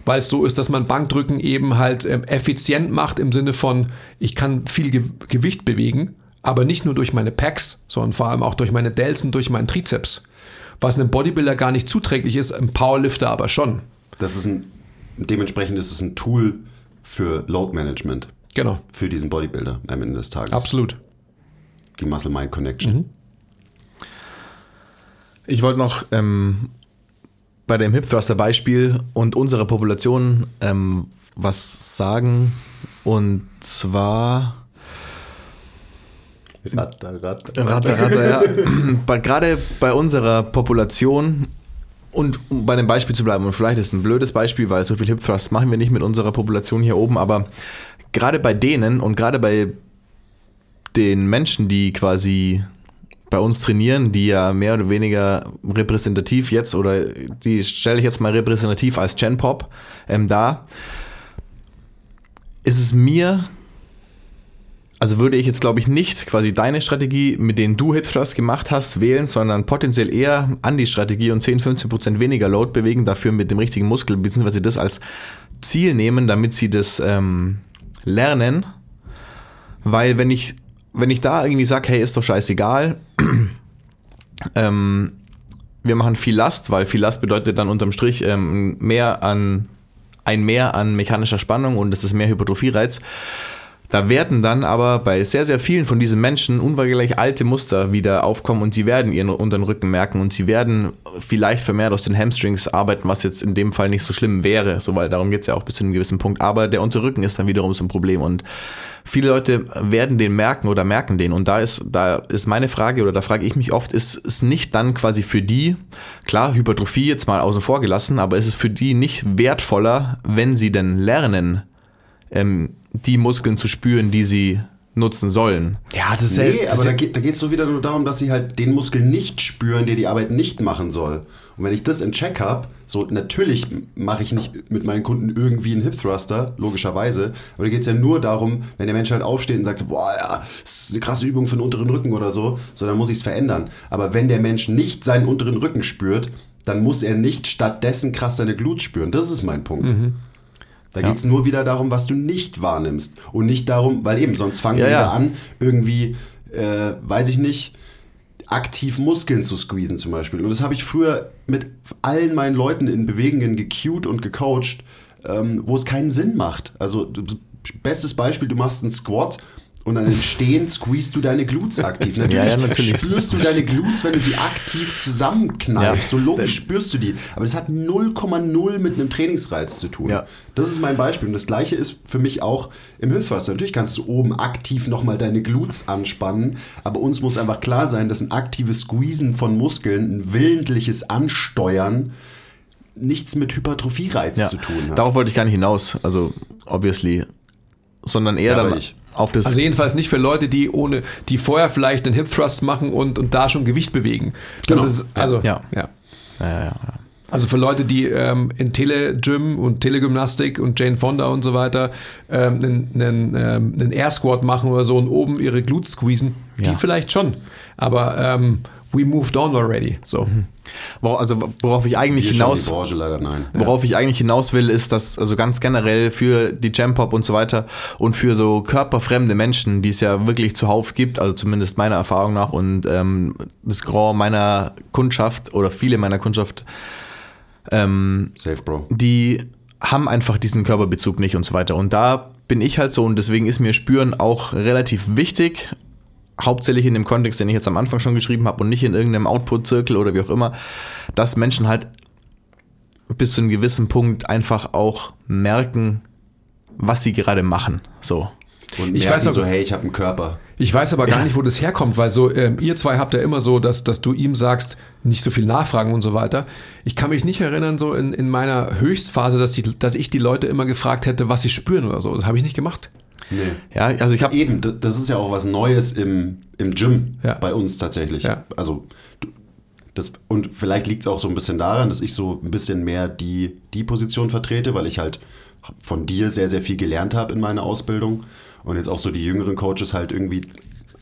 Weil es so ist, dass man Bankdrücken eben halt ähm, effizient macht im Sinne von, ich kann viel Ge Gewicht bewegen, aber nicht nur durch meine Packs, sondern vor allem auch durch meine Delts und durch meinen Trizeps. Was einem Bodybuilder gar nicht zuträglich ist, einem Powerlifter aber schon. Das ist ein, dementsprechend ist es ein Tool für Load Management, Genau, für diesen Bodybuilder am Ende des Tages. absolut. Die Muscle-Mind-Connection. Ich wollte noch ähm, bei dem Hip Thruster Beispiel und unserer Population ähm, was sagen. Und zwar Ratter, ratter. Ratter, Ratter, ja. gerade bei unserer Population und um bei dem Beispiel zu bleiben, und vielleicht ist es ein blödes Beispiel, weil so viel Hip Thrust machen wir nicht mit unserer Population hier oben, aber gerade bei denen und gerade bei den Menschen, die quasi bei uns trainieren, die ja mehr oder weniger repräsentativ jetzt oder die stelle ich jetzt mal repräsentativ als Gen Pop ähm, dar, ist es mir also würde ich jetzt, glaube ich, nicht quasi deine Strategie, mit denen du Hip Thrust gemacht hast, wählen, sondern potenziell eher an die Strategie und 10, 15 Prozent weniger Load bewegen, dafür mit dem richtigen Muskel, beziehungsweise das als Ziel nehmen, damit sie das ähm, lernen. Weil wenn ich, wenn ich da irgendwie sage, hey, ist doch scheißegal, ähm, wir machen viel Last, weil viel Last bedeutet dann unterm Strich ähm, mehr an, ein Mehr an mechanischer Spannung und es ist mehr Hypertrophie-Reiz. Da werden dann aber bei sehr, sehr vielen von diesen Menschen unweigerlich alte Muster wieder aufkommen und sie werden ihren unteren Rücken merken und sie werden vielleicht vermehrt aus den Hamstrings arbeiten, was jetzt in dem Fall nicht so schlimm wäre, so weil darum geht es ja auch bis zu einem gewissen Punkt. Aber der untere Rücken ist dann wiederum so ein Problem und viele Leute werden den merken oder merken den und da ist, da ist meine Frage oder da frage ich mich oft, ist es nicht dann quasi für die, klar, Hypertrophie jetzt mal außen vor gelassen, aber ist es für die nicht wertvoller, wenn sie denn lernen, ähm, die Muskeln zu spüren, die sie nutzen sollen. Ja, das ist Nee, ja, das aber ist da geht da geht's so wieder nur darum, dass sie halt den Muskel nicht spüren, der die Arbeit nicht machen soll. Und wenn ich das in Check habe, so natürlich mache ich nicht mit meinen Kunden irgendwie einen Hip Thruster, logischerweise. Aber da geht es ja nur darum, wenn der Mensch halt aufsteht und sagt, so, boah, ja, das ist eine krasse Übung für den unteren Rücken oder so, so dann muss ich es verändern. Aber wenn der Mensch nicht seinen unteren Rücken spürt, dann muss er nicht stattdessen krass seine Glut spüren. Das ist mein Punkt. Da geht es nur wieder darum, was du nicht wahrnimmst. Und nicht darum, weil eben, sonst fangen Ja, wir ja. wieder an, irgendwie, äh, weiß ich nicht, aktiv Muskeln zu squeezen zum Beispiel. Und das habe ich früher mit allen meinen Leuten in Bewegungen gecued und gecoacht, ähm, wo es keinen Sinn macht. Also, bestes Beispiel, du machst einen Squat und dann im Stehen squeezest du deine Glutes aktiv. Natürlich, Ja, ja, natürlich. spürst du deine Glutes, wenn du sie aktiv zusammenkneifst. Ja. So logisch spürst du die. Aber das hat 0,0 mit einem Trainingsreiz zu tun. Ja. Das ist mein Beispiel. Und das gleiche ist für mich auch im Thruster. Natürlich kannst du oben aktiv nochmal deine Glutes anspannen, aber uns muss einfach klar sein, dass ein aktives Squeezen von Muskeln, ein willentliches Ansteuern nichts mit Hypertrophie-Reiz Ja. zu tun hat. Darauf wollte ich gar nicht hinaus, also obviously, sondern eher Ja, dann ich- auf das. also jedenfalls nicht für Leute, die ohne, die vorher vielleicht einen Hip Thrust machen und, und da schon Gewicht bewegen. Genau. Ist, also, Ja. ja. ja. Also für Leute, die ähm, in Telegym und Telegymnastik und Jane Fonda und so weiter ähm, einen, einen, ähm, einen Air Squat machen oder so und oben ihre Glutes squeezen, die vielleicht schon. Aber ähm, we moved on already. So. Wor- Also worauf ich eigentlich Wir hinaus, Branche leider worauf ich eigentlich hinaus will, ist, dass also ganz generell für die Jam-Pop und so weiter und für so körperfremde Menschen, die es ja wirklich zuhauf gibt, also zumindest meiner Erfahrung nach und ähm, das Grand meiner Kundschaft oder viele meiner Kundschaft, ähm, Safe, Bro. die haben einfach diesen Körperbezug nicht und so weiter. Und da bin ich halt so und deswegen ist mir Spüren auch relativ wichtig. Hauptsächlich in dem Kontext, den ich jetzt am Anfang schon geschrieben habe und nicht in irgendeinem Output-Zirkel oder wie auch immer, dass Menschen halt bis zu einem gewissen Punkt einfach auch merken, was sie gerade machen. So. Und Ich weiß weiß auch- so, hey, ich habe einen Körper. Ich weiß aber gar nicht, wo das herkommt, weil so, ähm, ihr zwei habt ja immer so, dass, dass du ihm sagst, nicht so viel nachfragen und so weiter. Ich kann mich nicht erinnern, so in, in meiner Höchstphase, dass, die, dass ich die Leute immer gefragt hätte, was sie spüren oder so. Das habe ich nicht gemacht. Nee. Ja, also ich habe Eben, das ist ja auch was Neues im, im Gym Ja. bei uns tatsächlich. Ja. Also das, und vielleicht liegt es auch so ein bisschen daran, dass ich so ein bisschen mehr die, die Position vertrete, weil ich halt von dir sehr, sehr viel gelernt habe in meiner Ausbildung und jetzt auch so die jüngeren Coaches halt irgendwie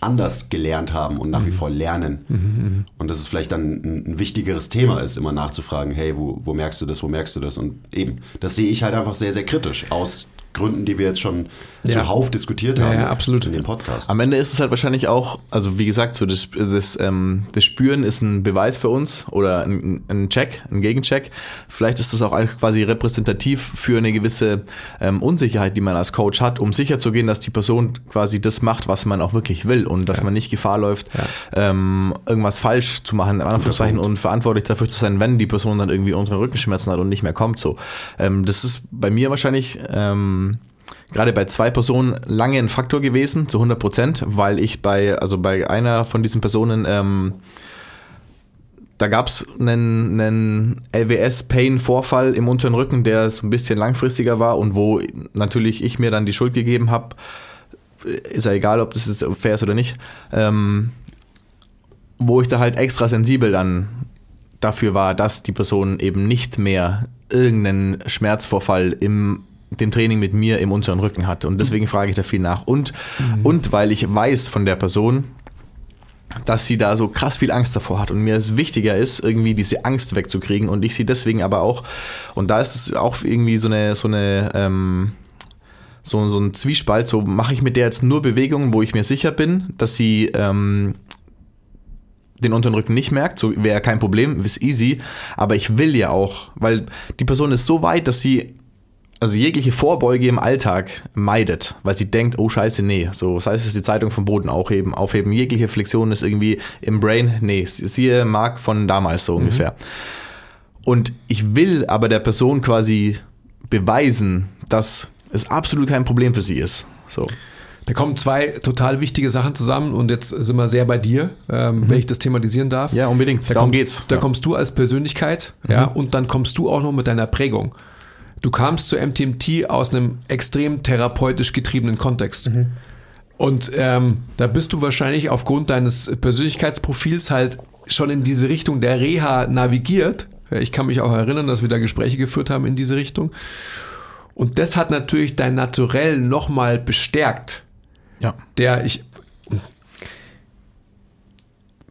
anders gelernt haben und nach Mhm. wie vor lernen. Und dass es vielleicht dann ein, ein wichtigeres Thema ist, immer nachzufragen, hey, wo, wo merkst du das, wo merkst du das? Und eben, das sehe ich halt einfach sehr, sehr kritisch aus Gründen, die wir jetzt schon Ja. zuhauf diskutiert Ja, haben ja, absolut. in dem Podcast. Am Ende ist es halt wahrscheinlich auch, also wie gesagt, so das, das, ähm, das Spüren ist ein Beweis für uns oder ein, ein Check, ein Gegencheck. Vielleicht ist das auch eigentlich quasi repräsentativ für eine gewisse ähm, Unsicherheit, die man als Coach hat, um sicherzugehen, dass die Person quasi das macht, was man auch wirklich will und dass man nicht Gefahr läuft, ähm, irgendwas falsch zu machen, in Anführungszeichen, und verantwortlich dafür zu sein, wenn die Person dann irgendwie untere Rückenschmerzen hat und nicht mehr kommt. So, ähm, das ist bei mir wahrscheinlich ähm, gerade bei zwei Personen lange ein Faktor gewesen, zu 100 Prozent, weil ich bei, also bei einer von diesen Personen, ähm, da gab es einen, einen LWS-Pain-Vorfall im unteren Rücken, der so ein bisschen langfristiger war und wo natürlich ich mir dann die Schuld gegeben habe, ist ja egal, ob das jetzt fair ist oder nicht, ähm, wo ich da halt extra sensibel dann dafür war, dass die Person eben nicht mehr irgendeinen Schmerzvorfall im dem Training mit mir im unteren Rücken hat. Und deswegen frage ich da viel nach. Und, und weil ich weiß von der Person, dass sie da so krass viel Angst davor hat. Und mir es wichtiger ist, irgendwie diese Angst wegzukriegen. Und ich sie deswegen aber auch, und da ist es auch irgendwie so eine, so eine, ähm, so, so ein Zwiespalt, so mache ich mit der jetzt nur Bewegungen, wo ich mir sicher bin, dass sie ähm, den unteren Rücken nicht merkt, so wäre kein Problem, ist easy, aber ich will ja auch, weil die Person ist so weit, dass sie also jegliche Vorbeuge im Alltag meidet, weil sie denkt, oh scheiße, nee, so das heißt es die Zeitung vom Boden aufheben, aufheben, jegliche Flexion ist irgendwie im Brain, nee, siehe Mark von damals so ungefähr. Und ich will aber der Person quasi beweisen, dass es absolut kein Problem für sie ist. So. Da kommen zwei total wichtige Sachen zusammen und jetzt sind wir sehr bei dir, ähm, wenn ich das thematisieren darf. Ja, unbedingt. Da Darum kommst, geht's. Da Ja. kommst du als Persönlichkeit, ja, und dann kommst du auch noch mit deiner Prägung. Du kamst zu MTMT aus einem extrem therapeutisch getriebenen Kontext. Und ähm, da bist du wahrscheinlich aufgrund deines Persönlichkeitsprofils halt schon in diese Richtung der Reha navigiert. Ich kann mich auch erinnern, dass wir da Gespräche geführt haben in diese Richtung. Und das hat natürlich dein Naturell nochmal bestärkt. Ja. Der ich.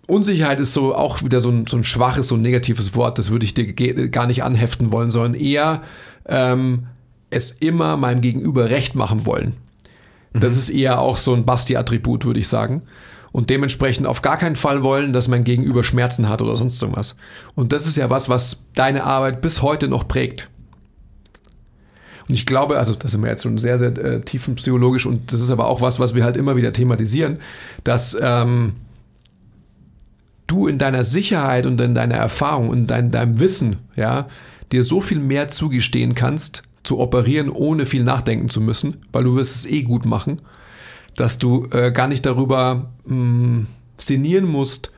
Unsicherheit ist so auch wieder so ein, so ein schwaches, so ein negatives Wort. Das würde ich dir gar nicht anheften wollen, sondern eher ähm, es immer meinem Gegenüber recht machen wollen. Das ist eher auch so ein Basti-Attribut, würde ich sagen. Und dementsprechend auf gar keinen Fall wollen, dass mein Gegenüber Schmerzen hat oder sonst irgendwas. Und das ist ja was, was deine Arbeit bis heute noch prägt. Und ich glaube, also das sind wir jetzt schon sehr, sehr äh, tiefenpsychologisch und das ist aber auch was, was wir halt immer wieder thematisieren, dass ähm, du in deiner Sicherheit und in deiner Erfahrung und dein, deinem Wissen, ja, dir so viel mehr zugestehen kannst, zu operieren, ohne viel nachdenken zu müssen, weil du wirst es eh gut machen, dass du äh, gar nicht darüber mh, sinnieren musst,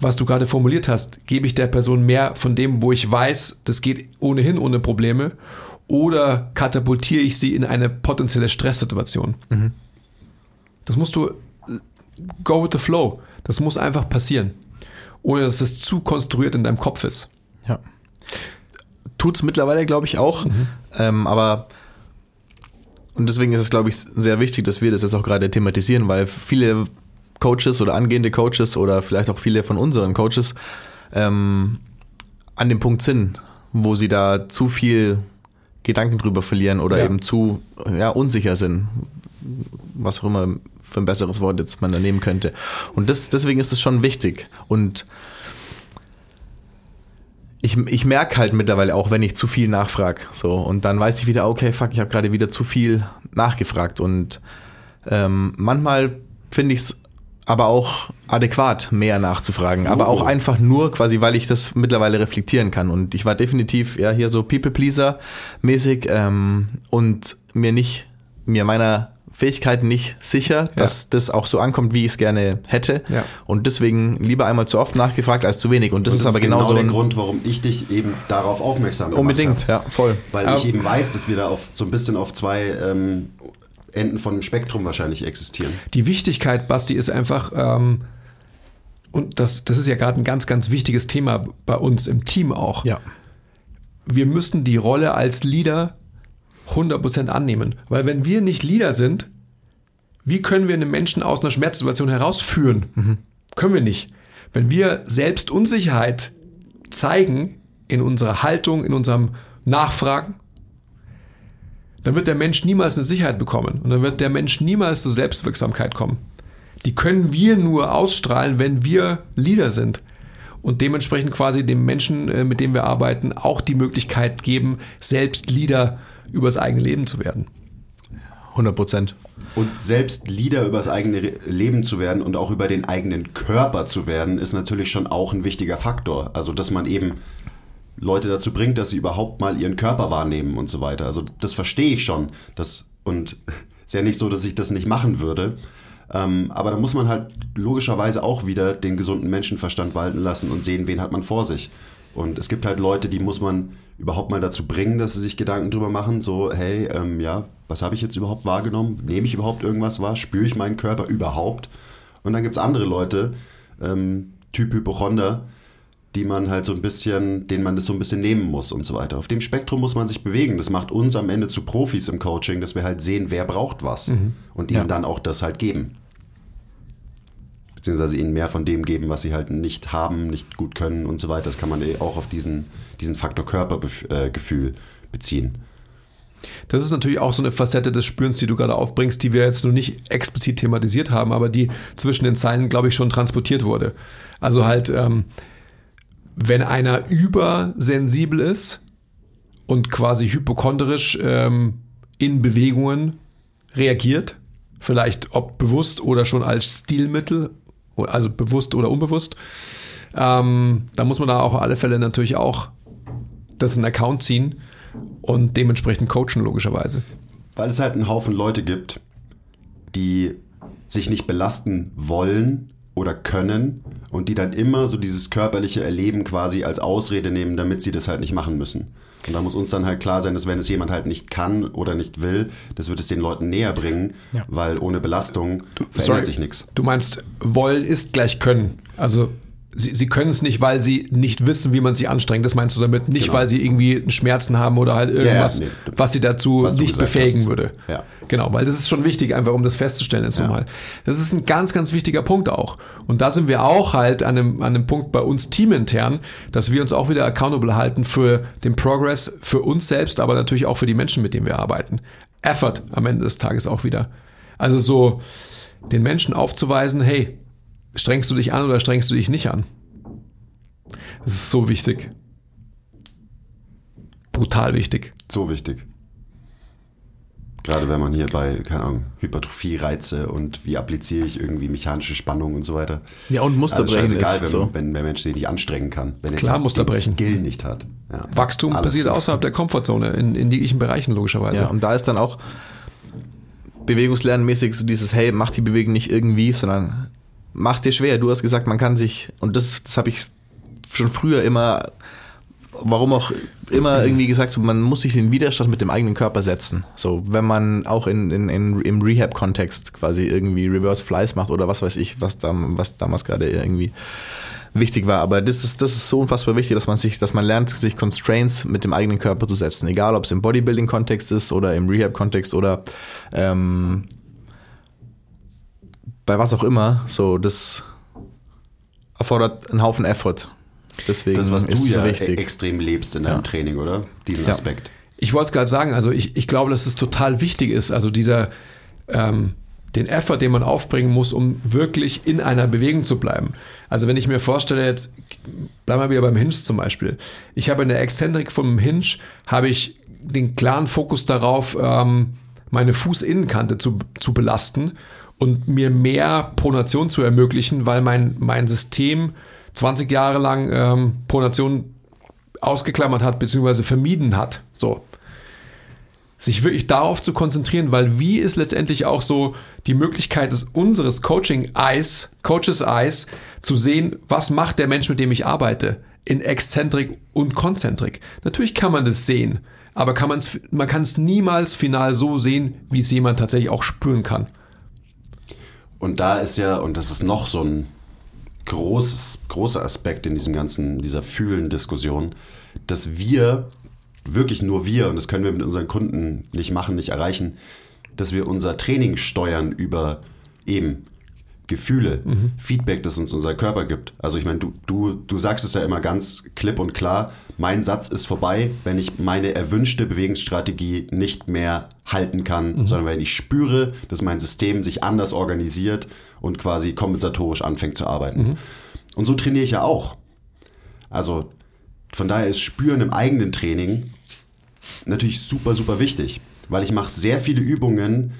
was du gerade formuliert hast. Gebe ich der Person mehr von dem, wo ich weiß, das geht ohnehin ohne Probleme, oder katapultiere ich sie in eine potenzielle Stresssituation? Das musst du go with the flow. Das muss einfach passieren. Ohne dass es zu konstruiert in deinem Kopf ist. Ja. Tut es mittlerweile, glaube ich, auch. Ähm, aber und deswegen ist es, glaube ich, sehr wichtig, dass wir das jetzt auch gerade thematisieren, weil viele Coaches oder angehende Coaches oder vielleicht auch viele von unseren Coaches ähm, an dem Punkt sind, wo sie da zu viel Gedanken drüber verlieren oder Ja. eben zu ja, unsicher sind, was auch immer für ein besseres Wort jetzt man da nehmen könnte. Und das, deswegen ist es schon wichtig. Und ich, ich merke halt mittlerweile auch, wenn ich zu viel nachfrage. So, und dann weiß ich wieder, okay, fuck, ich habe gerade wieder zu viel nachgefragt. Und ähm, manchmal finde ich es aber auch adäquat, mehr nachzufragen. Aber auch einfach nur quasi, weil ich das mittlerweile reflektieren kann. Und ich war definitiv ja hier so People-Pleaser-mäßig ähm, und mir nicht, mir meiner Fähigkeiten nicht sicher, dass das auch so ankommt, wie ich es gerne hätte. Ja. Und deswegen lieber einmal zu oft nachgefragt als zu wenig. Und das, Und ist aber genau so der ein Grund, warum ich dich eben darauf aufmerksam gemacht Unbedingt, habe. ja, voll. Weil Aber- ich eben weiß, dass wir da auf, so ein bisschen auf zwei ähm, Enden von einem Spektrum wahrscheinlich existieren. Die Wichtigkeit, Basti, ist einfach, ähm, und das, das ist ja gerade ein ganz, ganz wichtiges Thema bei uns im Team auch. Ja. Wir müssen die Rolle als Leader 100% annehmen. Weil wenn wir nicht Leader sind, wie können wir einen Menschen aus einer Schmerzsituation herausführen? Können wir nicht. Wenn wir selbst Unsicherheit zeigen in unserer Haltung, in unserem Nachfragen, dann wird der Mensch niemals eine Sicherheit bekommen und dann wird der Mensch niemals zur Selbstwirksamkeit kommen. Die können wir nur ausstrahlen, wenn wir Leader sind und dementsprechend quasi dem Menschen, äh, mit dem wir arbeiten, auch die Möglichkeit geben, selbst Leader übers eigene Leben zu werden. 100 Prozent. Und selbst Leader über das eigene Leben zu werden und auch über den eigenen Körper zu werden, ist natürlich schon auch ein wichtiger Faktor. Also, dass man eben Leute dazu bringt, dass sie überhaupt mal ihren Körper wahrnehmen und so weiter. Also, das verstehe ich schon. Das, und ist ja nicht so, dass ich das nicht machen würde. Ähm, aber da muss man halt logischerweise auch wieder den gesunden Menschenverstand walten lassen und sehen, wen hat man vor sich. Und es gibt halt Leute, die muss man überhaupt mal dazu bringen, dass sie sich Gedanken drüber machen, so, hey, ähm, ja, was habe ich jetzt überhaupt wahrgenommen? Nehme ich überhaupt irgendwas wahr? Spüre ich meinen Körper überhaupt? Und dann gibt es andere Leute, ähm, Typ Hypochonder, die man halt so ein bisschen, denen man das so ein bisschen nehmen muss und so weiter. Auf dem Spektrum muss man sich bewegen. Das macht uns am Ende zu Profis im Coaching, dass wir halt sehen, wer braucht was und ihnen Ja. dann auch das halt geben. Beziehungsweise ihnen mehr von dem geben, was sie halt nicht haben, nicht gut können und so weiter. Das kann man eh auch auf diesen, diesen Faktor Körpergefühl beziehen. Das ist natürlich auch so eine Facette des Spürens, die du gerade aufbringst, die wir jetzt noch nicht explizit thematisiert haben, aber die zwischen den Zeilen, glaube ich, schon transportiert wurde. Also halt, ähm, wenn einer übersensibel ist und quasi hypochondrisch ähm, in Bewegungen reagiert, vielleicht ob bewusst oder schon als Stilmittel, also bewusst oder unbewusst, ähm, da muss man da auch auf alle Fälle natürlich auch das in Account ziehen und dementsprechend coachen, logischerweise. Weil es halt einen Haufen Leute gibt, die sich nicht belasten wollen oder können und die dann immer so dieses körperliche Erleben quasi als Ausrede nehmen, damit sie das halt nicht machen müssen. Und da muss uns dann halt klar sein, dass wenn es jemand halt nicht kann oder nicht will, das wird es den Leuten näher bringen, Ja. weil ohne Belastung verändert Sorry, sich nichts. Du meinst, wollen ist gleich können. Also sie, sie können es nicht, weil sie nicht wissen, wie man sich anstrengt. Das meinst du damit? Nicht, Genau. weil sie irgendwie Schmerzen haben oder halt irgendwas, nee. was sie dazu Was nicht befähigen hast. würde. Ja. Genau, weil das ist schon wichtig, einfach um das festzustellen jetzt Ja. nochmal. Das ist ein ganz, ganz wichtiger Punkt auch. Und da sind wir auch halt an einem, an einem Punkt bei uns teamintern, dass wir uns auch wieder accountable halten für den Progress, für uns selbst, aber natürlich auch für die Menschen, mit denen wir arbeiten. Effort am Ende des Tages auch wieder. Also so den Menschen aufzuweisen, hey, strengst du dich an oder strengst du dich nicht an? Das ist so wichtig. Brutal wichtig. So wichtig. Gerade wenn man hier bei, keine Ahnung, Hypertrophie, Reize und wie appliziere ich irgendwie mechanische Spannung und so weiter. Ja, und Also brechen scheißegal, ist wenn, so. wenn der Mensch sich nicht anstrengen kann. Wenn Klar, er Muster den brechen. Skill nicht hat. Ja. Wachstum Alles passiert so. außerhalb der Komfortzone, in, in jeglichen Bereichen logischerweise. Ja, und da ist dann auch bewegungslernmäßig so dieses, hey, mach die Bewegung nicht irgendwie, sondern mach's dir schwer. Du hast gesagt, man kann sich, und das, das habe ich schon früher immer, warum auch immer irgendwie gesagt, so, man muss sich den Widerstand mit dem eigenen Körper setzen. So, wenn man auch in, in, in, im Rehab-Kontext quasi irgendwie Reverse Flies macht oder was weiß ich, was, da, was damals gerade irgendwie wichtig war. Aber das ist, das ist so unfassbar wichtig, dass man sich, dass man lernt, sich Constraints mit dem eigenen Körper zu setzen. Egal, ob es im Bodybuilding-Kontext ist oder im Rehab-Kontext oder ähm, bei was auch immer. So, das erfordert einen Haufen Effort. Deswegen Das, was du ja wichtig. extrem lebst in deinem Ja. Training, oder? Diesen Ja. Aspekt. Ich wollte es gerade sagen, also ich, ich glaube, dass es total wichtig ist, also dieser, ähm, den Effort, den man aufbringen muss, um wirklich in einer Bewegung zu bleiben. Also wenn ich mir vorstelle, jetzt bleiben wir wieder beim Hinge zum Beispiel. Ich habe in der Exzentrik vom Hinge, habe ich den klaren Fokus darauf, ähm, meine Fußinnenkante zu, zu belasten und mir mehr Pronation zu ermöglichen, weil mein, mein System 20 Jahre lang ähm, Pronation ausgeklammert hat, beziehungsweise vermieden hat. So. Sich wirklich darauf zu konzentrieren, weil wie ist letztendlich auch so die Möglichkeit des unseres Coaching-Eyes, Coaches-Eyes, zu sehen, was macht der Mensch, mit dem ich arbeite, in Exzentrik und Konzentrik. Natürlich kann man das sehen, aber kann man's, man kann es niemals final so sehen, wie es jemand tatsächlich auch spüren kann. Und da ist ja, und das ist noch so ein großes, großer Aspekt in diesem ganzen, dieser Fühlen-Diskussion, dass wir, wirklich nur wir, und das können wir mit unseren Kunden nicht machen, nicht erreichen, dass wir unser Training steuern über eben Gefühle, Feedback, das uns unser Körper gibt. Also ich meine, du, du, du sagst es ja immer ganz klipp und klar, mein Satz ist vorbei, wenn ich meine erwünschte Bewegungsstrategie nicht mehr halten kann, sondern wenn ich spüre, dass mein System sich anders organisiert und quasi kompensatorisch anfängt zu arbeiten. Und so trainiere ich ja auch. Also von daher ist Spüren im eigenen Training natürlich super, super wichtig, weil ich mache sehr viele Übungen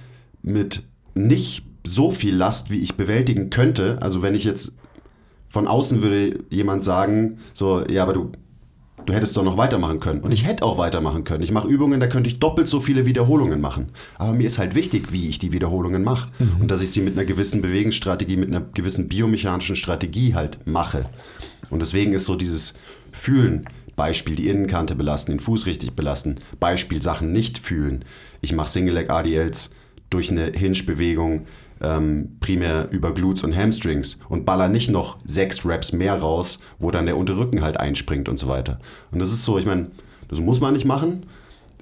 mit nicht so viel Last, wie ich bewältigen könnte. Also wenn ich jetzt von außen würde jemand sagen, so, ja, aber du, du hättest doch noch weitermachen können. Und ich hätte auch weitermachen können. Ich mache Übungen, da könnte ich doppelt so viele Wiederholungen machen. Aber mir ist halt wichtig, wie ich die Wiederholungen mache. Und dass ich sie mit einer gewissen Bewegungsstrategie, mit einer gewissen biomechanischen Strategie halt mache. Und deswegen ist so dieses Fühlen, Beispiel die Innenkante belasten, den Fuß richtig belasten, Beispiel Sachen nicht fühlen. Ich mache Single Leg ADLs durch eine Hinge-Bewegung, ähm, primär über Glutes und Hamstrings und baller nicht noch sechs Reps mehr raus, wo dann der Unterrücken halt einspringt und so weiter. Und das ist so, ich meine, das muss man nicht machen.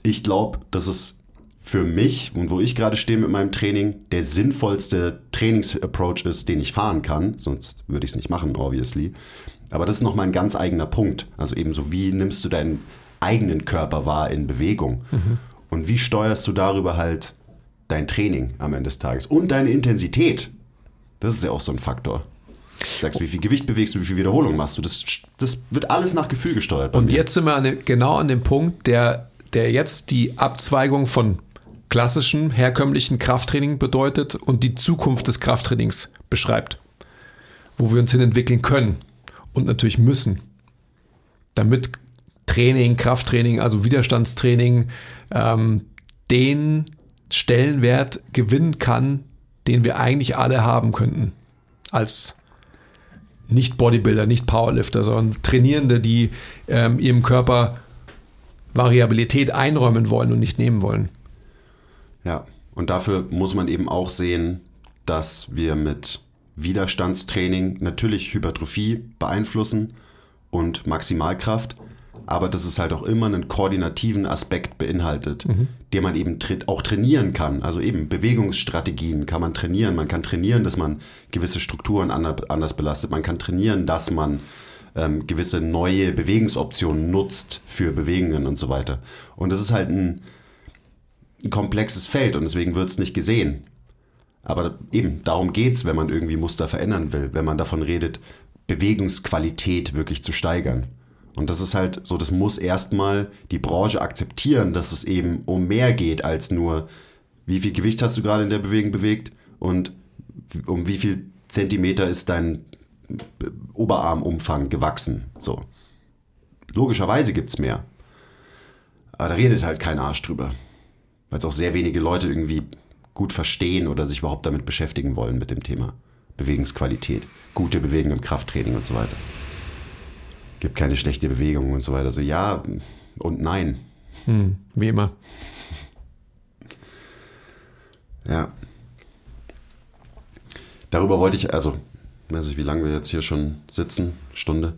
Ich glaube, dass es für mich und wo ich gerade stehe mit meinem Training der sinnvollste Trainingsapproach ist, den ich fahren kann. Sonst würde ich es nicht machen, obviously. Aber das ist nochmal ein ganz eigener Punkt. Also ebenso, wie nimmst du deinen eigenen Körper wahr in Bewegung? Und wie steuerst du darüber halt dein Training am Ende des Tages? Und deine Intensität. Das ist ja auch so ein Faktor. Du sagst, wie viel Gewicht bewegst du, wie viel Wiederholung machst du. Das, das wird alles nach Gefühl gesteuert. Und mir. jetzt sind wir an dem, genau an dem Punkt, der, der jetzt die Abzweigung von klassischem, herkömmlichen Krafttraining bedeutet und die Zukunft des Krafttrainings beschreibt. Wo wir uns hin entwickeln können und natürlich müssen. Damit Training, Krafttraining, also Widerstandstraining, ähm, den Stellenwert gewinnen kann, den wir eigentlich alle haben könnten als nicht Bodybuilder, nicht Powerlifter, sondern Trainierende, die ähm, ihrem Körper Variabilität einräumen wollen und nicht nehmen wollen. Ja, und dafür muss man eben auch sehen, dass wir mit Widerstandstraining natürlich Hypertrophie beeinflussen und Maximalkraft, aber dass es halt auch immer einen koordinativen Aspekt beinhaltet, mhm. den man eben tra auch trainieren kann. Also eben Bewegungsstrategien kann man trainieren. Man kann trainieren, dass man gewisse Strukturen anders belastet. Man kann trainieren, dass man ähm, gewisse neue Bewegungsoptionen nutzt für Bewegungen und so weiter. Und das ist halt ein, ein komplexes Feld und deswegen wird es nicht gesehen. Aber eben, darum geht es, wenn man irgendwie Muster verändern will, wenn man davon redet, Bewegungsqualität wirklich zu steigern. Und das ist halt so, das muss erstmal die Branche akzeptieren, dass es eben um mehr geht als nur, wie viel Gewicht hast du gerade in der Bewegung bewegt und um wie viel Zentimeter ist dein Oberarmumfang gewachsen. So. Logischerweise gibt es mehr. Aber da redet halt kein Arsch drüber. Weil es auch sehr wenige Leute irgendwie gut verstehen oder sich überhaupt damit beschäftigen wollen mit dem Thema Bewegungsqualität, gute Bewegung im Krafttraining und so weiter. Gibt keine schlechte Bewegung und so weiter. So ja und nein. Hm, wie immer. Ja. Darüber wollte ich, also, weiß ich, wie lange wir jetzt hier schon sitzen, Stunde.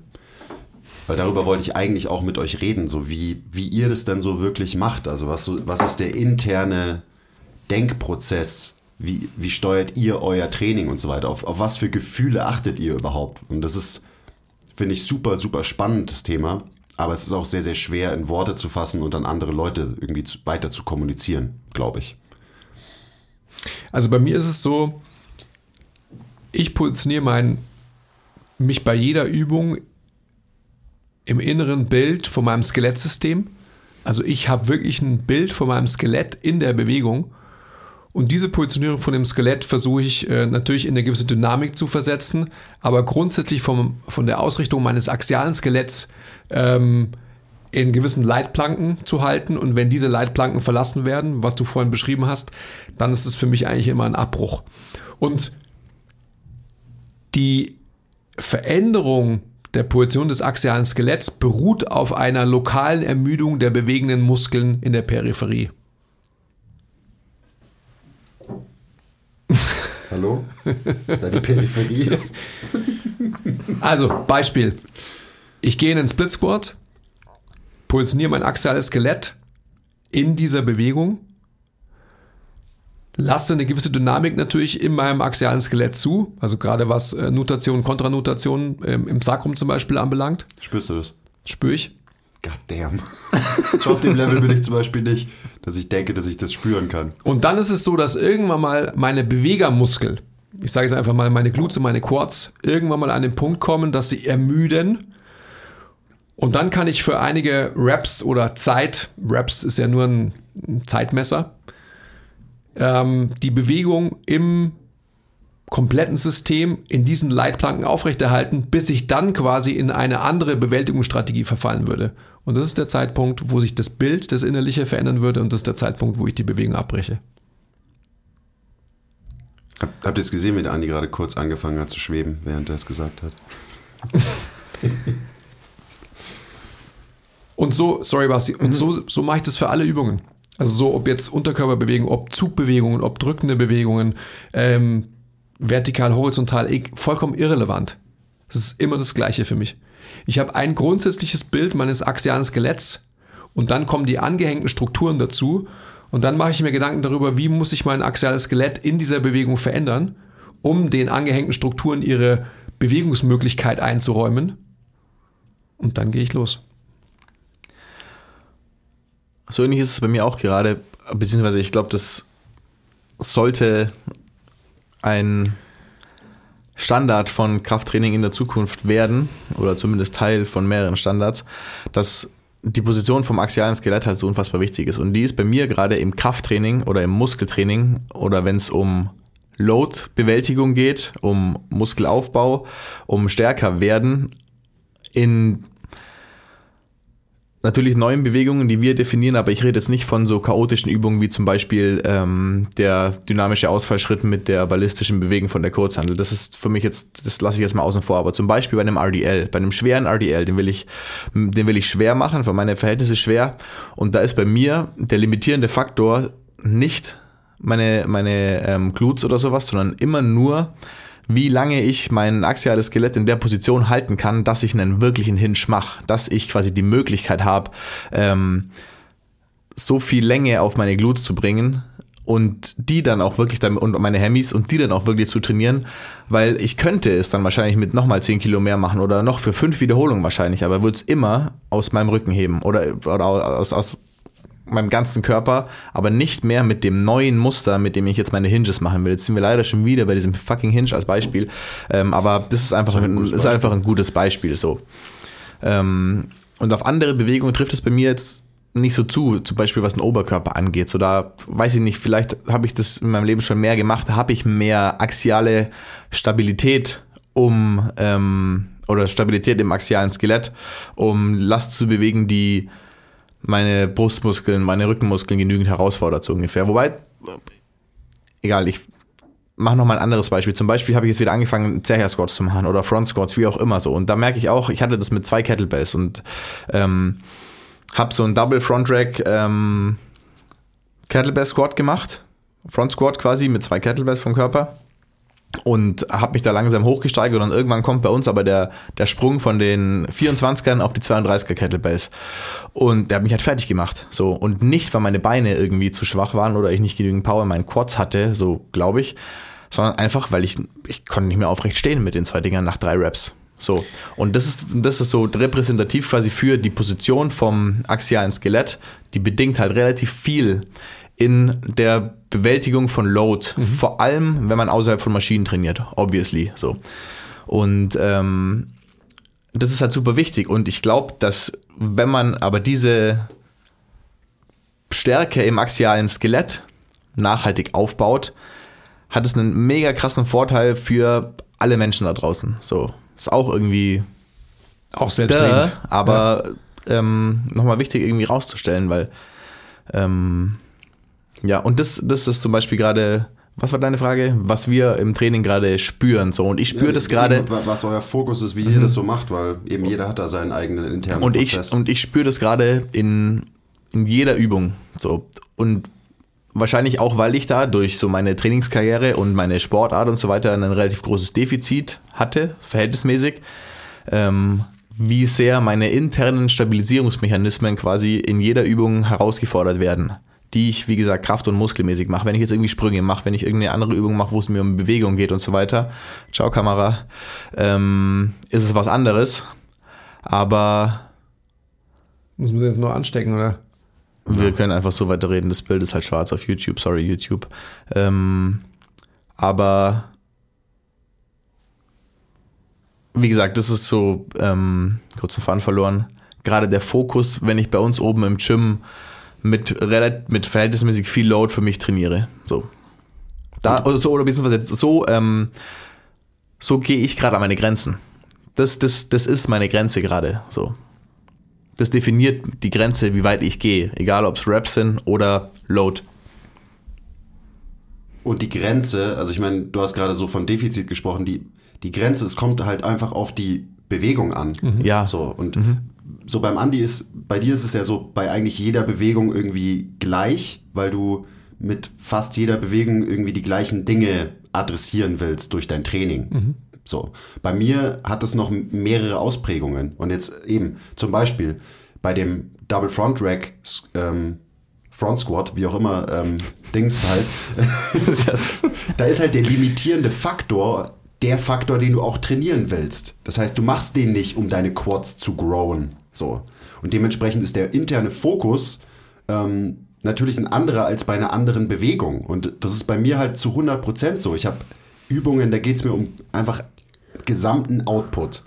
Weil darüber wollte ich eigentlich auch mit euch reden, so wie, wie ihr das denn so wirklich macht. Also was, was ist der interne Denkprozess? Wie, wie steuert ihr euer Training und so weiter? Auf, auf was für Gefühle achtet ihr überhaupt? Und das ist, finde ich, super, super spannendes Thema. Aber es ist auch sehr, sehr schwer in Worte zu fassen und an andere Leute irgendwie zu, weiter zu kommunizieren, glaube ich. Also bei mir ist es so, ich positioniere mein, mich bei jeder Übung im inneren Bild von meinem Skelettsystem. Also ich habe wirklich ein Bild von meinem Skelett in der Bewegung und diese Positionierung von dem Skelett versuche ich äh, natürlich in eine gewisse Dynamik zu versetzen, aber grundsätzlich vom, von der Ausrichtung meines axialen Skeletts ähm, in gewissen Leitplanken zu halten. Und wenn diese Leitplanken verlassen werden, was du vorhin beschrieben hast, dann ist es für mich eigentlich immer ein Abbruch. Und die Veränderung der Position des axialen Skeletts beruht auf einer lokalen Ermüdung der bewegenden Muskeln in der Peripherie. Hallo? Ist da die Peripherie? Also, Beispiel. Ich gehe in den Split Squat, positioniere mein axiales Skelett in dieser Bewegung, lasse eine gewisse Dynamik natürlich in meinem axialen Skelett zu, also gerade was äh, Notation, Kontranotation ähm, im Sakrum zum Beispiel anbelangt. Spürst du das? Spür ich. God damn. auf dem Level bin ich zum Beispiel nicht, dass ich denke, dass ich das spüren kann. Und dann ist es so, dass irgendwann mal meine Bewegermuskel, ich sage es einfach mal, meine Glutes und meine Quads, irgendwann mal an den Punkt kommen, dass sie ermüden. Und dann kann ich für einige Reps oder Zeit, Reps ist ja nur ein Zeitmesser, ähm, die Bewegung im kompletten System in diesen Leitplanken aufrechterhalten, bis ich dann quasi in eine andere Bewältigungsstrategie verfallen würde. Und das ist der Zeitpunkt, wo sich das Bild, das Innerliche verändern würde und das ist der Zeitpunkt, wo ich die Bewegung abbreche. Habt ihr es gesehen, wie der Andi gerade kurz angefangen hat zu schweben, während er es gesagt hat? und so, sorry Basti, und so, so mache ich das für alle Übungen. Also so, ob jetzt Unterkörperbewegungen, ob Zugbewegungen, ob drückende Bewegungen, ähm, vertikal, horizontal, vollkommen irrelevant. Das ist immer das Gleiche für mich. Ich habe ein grundsätzliches Bild meines axialen Skeletts und dann kommen die angehängten Strukturen dazu und dann mache ich mir Gedanken darüber, wie muss ich mein axiales Skelett in dieser Bewegung verändern, um den angehängten Strukturen ihre Bewegungsmöglichkeit einzuräumen. Und dann gehe ich los. So ähnlich ist es bei mir auch gerade, beziehungsweise ich glaube, das sollte ein Standard von Krafttraining in der Zukunft werden, oder zumindest Teil von mehreren Standards, dass die Position vom axialen Skelett halt so unfassbar wichtig ist. Und die ist bei mir gerade im Krafttraining oder im Muskeltraining oder wenn es um Load-Bewältigung geht, um Muskelaufbau, um stärker werden, in natürlich neuen Bewegungen, die wir definieren, aber ich rede jetzt nicht von so chaotischen Übungen wie zum Beispiel ähm, der dynamische Ausfallschritt mit der ballistischen Bewegung von der Kurzhandel. Das ist für mich jetzt, das lasse ich jetzt mal außen vor, aber zum Beispiel bei einem RDL, bei einem schweren RDL, den will ich, den will ich schwer machen, für meine Verhältnisse schwer. Und da ist bei mir der limitierende Faktor nicht meine, meine ähm, Glutes oder sowas, sondern immer nur wie lange ich mein axiales Skelett in der Position halten kann, dass ich einen wirklichen Hinge mache, dass ich quasi die Möglichkeit habe, ähm, so viel Länge auf meine Glutes zu bringen und die dann auch wirklich dann, und meine Hemmis und die dann auch wirklich zu trainieren, weil ich könnte es dann wahrscheinlich mit nochmal 10 Kilo mehr machen oder noch für fünf Wiederholungen wahrscheinlich, aber würde es immer aus meinem Rücken heben oder, oder aus, aus meinem ganzen Körper, aber nicht mehr mit dem neuen Muster, mit dem ich jetzt meine Hinges machen will. Jetzt sind wir leider schon wieder bei diesem fucking Hinge als Beispiel, ähm, aber das ist einfach, das ist ein, ein ist einfach ein gutes Beispiel so. Ähm, und auf andere Bewegungen trifft es bei mir jetzt nicht so zu, zum Beispiel was den Oberkörper angeht. So da weiß ich nicht, vielleicht habe ich das in meinem Leben schon mehr gemacht, habe ich mehr axiale Stabilität, um ähm, oder Stabilität im axialen Skelett, um Last zu bewegen, die meine Brustmuskeln, meine Rückenmuskeln genügend herausfordert, so ungefähr. Wobei, egal, ich mache nochmal ein anderes Beispiel. Zum Beispiel habe ich jetzt wieder angefangen, Zercher Squats zu machen oder Front Squats, wie auch immer so. Und da merke ich auch, ich hatte das mit zwei Kettlebells und ähm, habe so ein Double Front Rack ähm, Kettlebell Squat gemacht. Front Squat quasi mit zwei Kettlebells vom Körper und habe mich da langsam hochgesteigert und irgendwann kommt bei uns aber der, der Sprung von den 24ern auf die 32er Kettlebells und der hat mich halt fertig gemacht. So und nicht, weil meine Beine irgendwie zu schwach waren oder ich nicht genügend Power in meinen Quads hatte, so glaube ich, sondern einfach, weil ich ich konnte nicht mehr aufrecht stehen mit den zwei Dingern nach drei Reps. So und das ist das ist so repräsentativ quasi für die Position vom axialen Skelett, die bedingt halt relativ viel in der Bewältigung von Load, mhm. vor allem wenn man außerhalb von Maschinen trainiert, obviously. So. Und ähm, das ist halt super wichtig. Und ich glaube, dass wenn man aber diese Stärke im axialen Skelett nachhaltig aufbaut, hat es einen mega krassen Vorteil für alle Menschen da draußen. So, ist auch irgendwie auch selbstredend. aber ja. ähm, nochmal wichtig irgendwie rauszustellen, weil ähm, ja, und das, das ist zum Beispiel gerade, was war deine Frage? Was wir im Training gerade spüren. So, und ich spüre ja, das gerade. Was euer Fokus ist, wie mhm. ihr das so macht, weil eben jeder hat da seinen eigenen internen und Prozess. Ich, und ich spüre das gerade in, in jeder Übung. So. Und wahrscheinlich auch, weil ich da durch so meine Trainingskarriere und meine Sportart und so weiter ein relativ großes Defizit hatte, verhältnismäßig. Ähm, wie sehr meine internen Stabilisierungsmechanismen quasi in jeder Übung herausgefordert werden die ich, wie gesagt, kraft- und muskelmäßig mache. Wenn ich jetzt irgendwie Sprünge mache, wenn ich irgendeine andere Übung mache, wo es mir um Bewegung geht und so weiter, ciao Kamera, ähm, ist es was anderes. Aber. Muss man jetzt nur anstecken, oder? Wir ja. können einfach so weiterreden. Das Bild ist halt schwarz auf YouTube. Sorry, YouTube. Ähm, aber wie gesagt, das ist so ähm, kurz den Faden verloren. Gerade der Fokus, wenn ich bei uns oben im Gym mit, mit verhältnismäßig viel Load für mich trainiere. So. Da, oder so, oder beziehungsweise so, ähm, so gehe ich gerade an meine Grenzen. Das, das, das ist meine Grenze gerade. So. Das definiert die Grenze, wie weit ich gehe. Egal ob es Reps sind oder Load. Und die Grenze, also ich meine, du hast gerade so von Defizit gesprochen, die, die Grenze, es kommt halt einfach auf die Bewegung an. Mhm. Ja. So, und mhm so beim Andi ist, bei dir ist es ja so bei eigentlich jeder Bewegung irgendwie gleich, weil du mit fast jeder Bewegung irgendwie die gleichen Dinge adressieren willst durch dein Training. Mhm. So. Bei mir hat es noch mehrere Ausprägungen. Und jetzt eben, zum Beispiel bei dem Double Front Rack, ähm, Front Squat, wie auch immer, ähm, Dings halt, da ist halt der limitierende Faktor der Faktor, den du auch trainieren willst. Das heißt, du machst den nicht, um deine Quads zu growen. So. Und dementsprechend ist der interne Fokus ähm, natürlich ein anderer als bei einer anderen Bewegung. Und das ist bei mir halt zu 100% so. Ich habe Übungen, da geht es mir um einfach gesamten Output.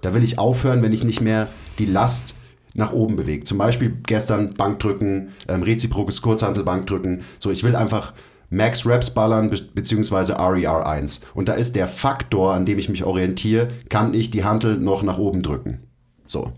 Da will ich aufhören, wenn ich nicht mehr die Last nach oben bewege. Zum Beispiel gestern Bankdrücken, ähm, reziprokes Kurzhantelbankdrücken. So, ich will einfach Max Reps ballern be beziehungsweise RER 1. Und da ist der Faktor, an dem ich mich orientiere, kann ich die Hantel noch nach oben drücken. So.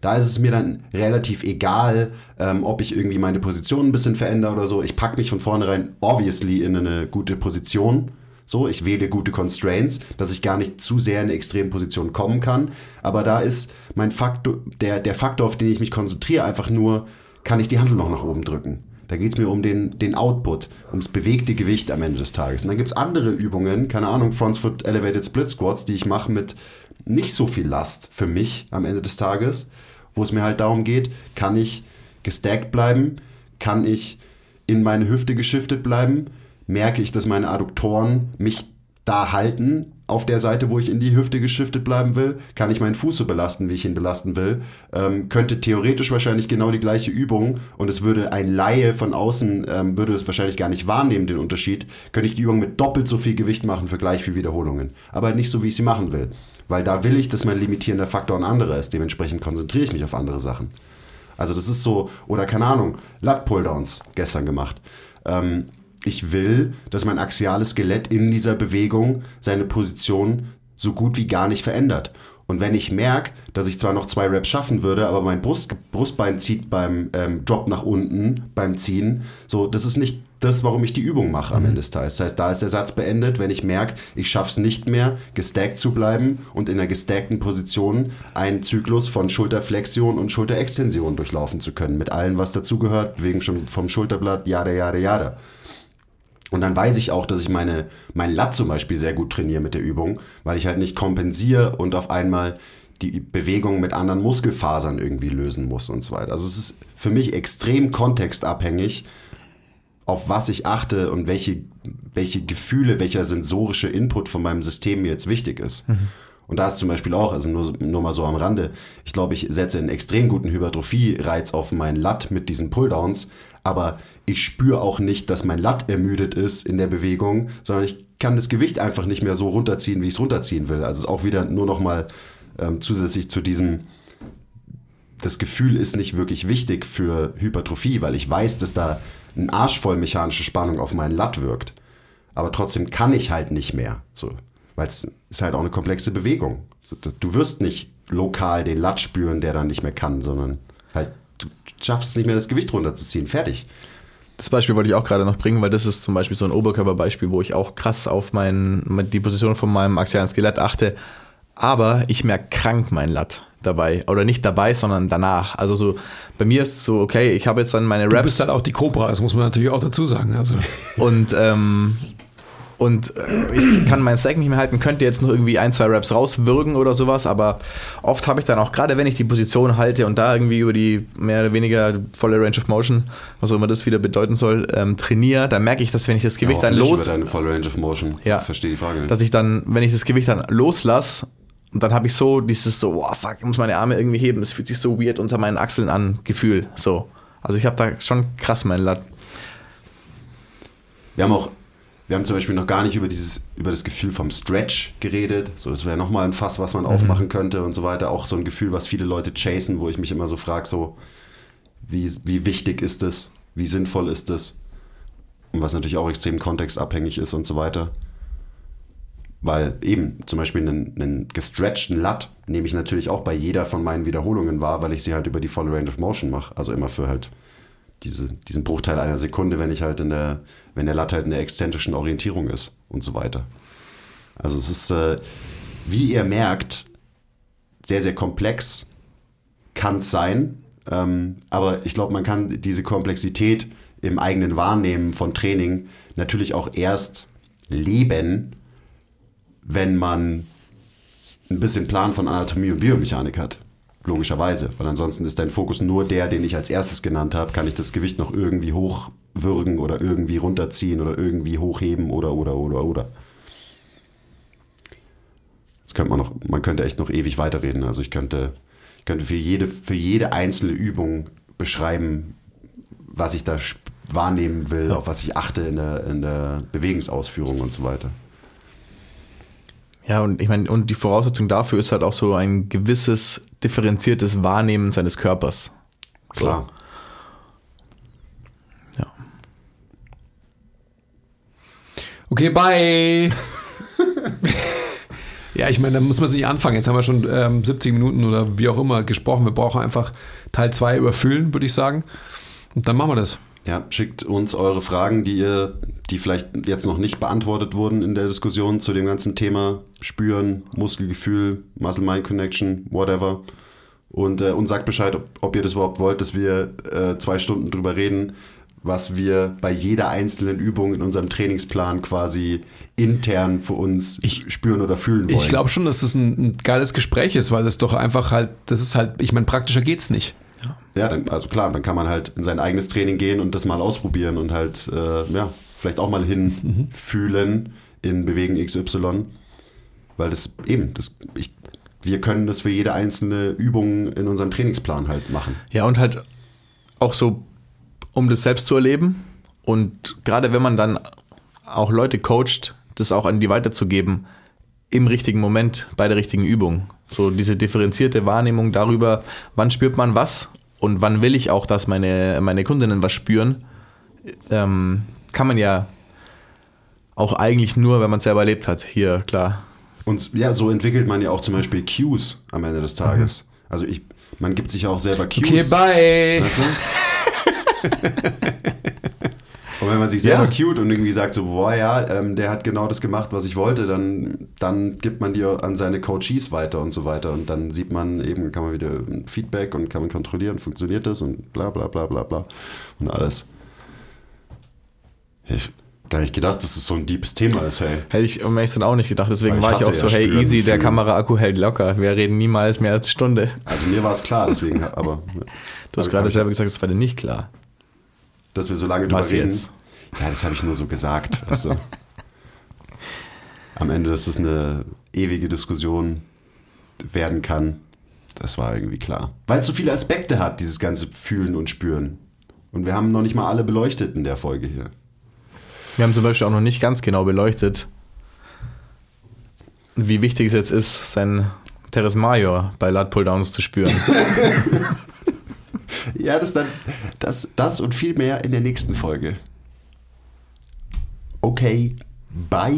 Da ist es mir dann relativ egal, ähm, ob ich irgendwie meine Position ein bisschen verändere oder so. Ich packe mich von vornherein obviously in eine gute Position. So, ich wähle gute Constraints, dass ich gar nicht zu sehr in eine extreme Position kommen kann. Aber da ist mein Faktor, der, der Faktor, auf den ich mich konzentriere, einfach nur, kann ich die Handel noch nach oben drücken. Da geht es mir um den, den Output, ums bewegte Gewicht am Ende des Tages. Und dann gibt es andere Übungen, keine Ahnung, Front Foot Elevated Split Squats, die ich mache mit nicht so viel Last für mich am Ende des Tages, wo es mir halt darum geht, kann ich gestackt bleiben, kann ich in meine Hüfte geschiftet bleiben, merke ich, dass meine Adduktoren mich da halten, auf der Seite, wo ich in die Hüfte geschiftet bleiben will, kann ich meinen Fuß so belasten, wie ich ihn belasten will. Ähm, könnte theoretisch wahrscheinlich genau die gleiche Übung und es würde ein Laie von außen, ähm, würde es wahrscheinlich gar nicht wahrnehmen, den Unterschied, könnte ich die Übung mit doppelt so viel Gewicht machen für gleich viele Wiederholungen. Aber halt nicht so, wie ich sie machen will. Weil da will ich, dass mein limitierender Faktor ein anderer ist. Dementsprechend konzentriere ich mich auf andere Sachen. Also das ist so, oder keine Ahnung, Lat-Pulldowns gestern gemacht. Ähm, ich will, dass mein axiales Skelett in dieser Bewegung seine Position so gut wie gar nicht verändert. Und wenn ich merke, dass ich zwar noch zwei Reps schaffen würde, aber mein Brust, Brustbein zieht beim ähm, Drop nach unten, beim Ziehen, so, das ist nicht das, warum ich die Übung mache am Ende des Tages. Das heißt, da ist der Satz beendet, wenn ich merke, ich schaffe es nicht mehr, gestackt zu bleiben und in einer gestackten Position einen Zyklus von Schulterflexion und Schulterextension durchlaufen zu können. Mit allem, was dazugehört, wegen schon vom Schulterblatt, jada, jada, jada. Und dann weiß ich auch, dass ich meine, mein Lat zum Beispiel sehr gut trainiere mit der Übung, weil ich halt nicht kompensiere und auf einmal die Bewegung mit anderen Muskelfasern irgendwie lösen muss und so weiter. Also es ist für mich extrem kontextabhängig, auf was ich achte und welche, welche Gefühle, welcher sensorische Input von meinem System mir jetzt wichtig ist. Mhm. Und da ist zum Beispiel auch, also nur, nur mal so am Rande, ich glaube, ich setze einen extrem guten Hypertrophie-Reiz auf meinen Lat mit diesen Pulldowns, aber ich spüre auch nicht, dass mein Lat ermüdet ist in der Bewegung, sondern ich kann das Gewicht einfach nicht mehr so runterziehen, wie ich es runterziehen will. Also auch wieder nur noch mal ähm, zusätzlich zu diesem, das Gefühl ist nicht wirklich wichtig für Hypertrophie, weil ich weiß, dass da ein Arsch voll mechanische Spannung auf meinen Lat wirkt. Aber trotzdem kann ich halt nicht mehr. So, weil es ist halt auch eine komplexe Bewegung. Du wirst nicht lokal den Lat spüren, der dann nicht mehr kann, sondern halt du schaffst nicht mehr das Gewicht runterzuziehen. Fertig. Das Beispiel wollte ich auch gerade noch bringen, weil das ist zum Beispiel so ein Oberkörperbeispiel, wo ich auch krass auf mein, die Position von meinem axialen Skelett achte. Aber ich merke krank mein Lat dabei. Oder nicht dabei, sondern danach. Also so, bei mir ist es so, okay, ich habe jetzt dann meine Raps. Du bist halt auch die Cobra, das muss man natürlich auch dazu sagen. Also. Und ähm, und äh, ich kann meinen Stack nicht mehr halten, könnte jetzt noch irgendwie ein, zwei Raps rauswürgen oder sowas, aber oft habe ich dann auch, gerade wenn ich die Position halte und da irgendwie über die mehr oder weniger volle Range of Motion, was auch immer das wieder bedeuten soll, ähm, trainiere, dann merke ich, dass wenn ich das Gewicht ja, dann los... Über deine volle Range of Motion. Ja. Ich verstehe die Frage nicht. Dass ich dann, wenn ich das Gewicht dann loslasse, und dann habe ich so dieses so, wow, fuck, ich muss meine Arme irgendwie heben, es fühlt sich so weird unter meinen Achseln an, Gefühl, so. Also ich habe da schon krass meinen Lat. Wir haben auch wir haben zum Beispiel noch gar nicht über dieses, über das Gefühl vom Stretch geredet. So, das wäre nochmal ein Fass, was man mhm. aufmachen könnte und so weiter. Auch so ein Gefühl, was viele Leute chasen, wo ich mich immer so frage, so, wie, wie wichtig ist es? Wie sinnvoll ist es? Und was natürlich auch extrem kontextabhängig ist und so weiter. Weil eben zum Beispiel einen, einen gestretchten Lat nehme ich natürlich auch bei jeder von meinen Wiederholungen wahr, weil ich sie halt über die volle Range of Motion mache. Also immer für halt diese, diesen Bruchteil einer Sekunde, wenn ich halt in der, wenn der Latte halt in der exzentrischen Orientierung ist und so weiter. Also es ist, äh, wie ihr merkt, sehr, sehr komplex kann es sein, ähm, aber ich glaube, man kann diese Komplexität im eigenen Wahrnehmen von Training natürlich auch erst leben, wenn man ein bisschen Plan von Anatomie und Biomechanik hat. Logischerweise, weil ansonsten ist dein Fokus nur der, den ich als erstes genannt habe. Kann ich das Gewicht noch irgendwie hochwürgen oder irgendwie runterziehen oder irgendwie hochheben oder, oder, oder, oder. Jetzt könnte man noch, man könnte echt noch ewig weiterreden. Also ich könnte, ich könnte für jede, für jede einzelne Übung beschreiben, was ich da wahrnehmen will, auf was ich achte in der, in der Bewegungsausführung und so weiter. Ja, und ich meine, und die Voraussetzung dafür ist halt auch so ein gewisses differenziertes Wahrnehmen seines Körpers. So. Klar. Ja. Okay, bye. Ja, ich meine, da muss man sich anfangen. Jetzt haben wir schon ähm, 70 Minuten oder wie auch immer gesprochen. Wir brauchen einfach Teil 2 überfüllen, würde ich sagen. Und dann machen wir das. Ja, schickt uns eure Fragen, die ihr, die vielleicht jetzt noch nicht beantwortet wurden in der Diskussion zu dem ganzen Thema Spüren, Muskelgefühl, Muscle-Mind-Connection, whatever. Und, äh, und sagt Bescheid, ob, ob ihr das überhaupt wollt, dass wir äh, zwei Stunden drüber reden, was wir bei jeder einzelnen Übung in unserem Trainingsplan quasi intern für uns spüren oder fühlen wollen. Ich glaube schon, dass das ein, ein geiles Gespräch ist, weil das doch einfach halt, das ist halt, ich meine, praktischer geht's nicht. Ja, dann, also klar, dann kann man halt in sein eigenes Training gehen und das mal ausprobieren und halt, äh, ja, vielleicht auch mal hinfühlen in Bewegen XY. Weil das eben, das, ich, wir können das für jede einzelne Übung in unserem Trainingsplan halt machen. Ja, und halt auch so, um das selbst zu erleben. Und gerade wenn man dann auch Leute coacht, das auch an die weiterzugeben, im richtigen Moment, bei der richtigen Übung. So diese differenzierte Wahrnehmung darüber, wann spürt man was und wann will ich auch, dass meine, meine Kundinnen was spüren, ähm, kann man ja auch eigentlich nur, wenn man es selber erlebt hat. Hier, klar. Und ja, so entwickelt man ja auch zum Beispiel Cues am Ende des Tages. Also ich, man gibt sich ja auch selber Cues. Okay, bye. Weißt du? Und wenn man sich selber Ja. cute und irgendwie sagt so, boah, ja, ähm, der hat genau das gemacht, was ich wollte, dann, dann gibt man die an seine Coaches weiter und so weiter. Und dann sieht man eben, kann man wieder Feedback und kann man kontrollieren, funktioniert das und bla bla bla bla bla und alles. Ich gar nicht gedacht, dass es so ein deepes Thema ist, hey. Hätte ich um ehrlich auch nicht gedacht. Deswegen ich war ich auch hasse so, ja hey, easy, der. Kameraakku hält locker. Wir reden niemals mehr als eine Stunde. Also mir war es klar, deswegen, aber. Du hast gerade selber gesagt, es war dir nicht klar. Dass wir so lange drüber reden. jetzt? Ja, das habe ich nur so gesagt. Weißt du. Am Ende, dass es eine ewige Diskussion werden kann, das war irgendwie klar. Weil es so viele Aspekte hat, dieses ganze Fühlen und Spüren. Und wir haben noch nicht mal alle beleuchtet in der Folge hier. Wir haben zum Beispiel auch noch nicht ganz genau beleuchtet, wie wichtig es jetzt ist, sein Teres Major bei Lat Pulldowns zu spüren. Ja, das dann, das, das und viel mehr in der nächsten Folge. Okay, bye.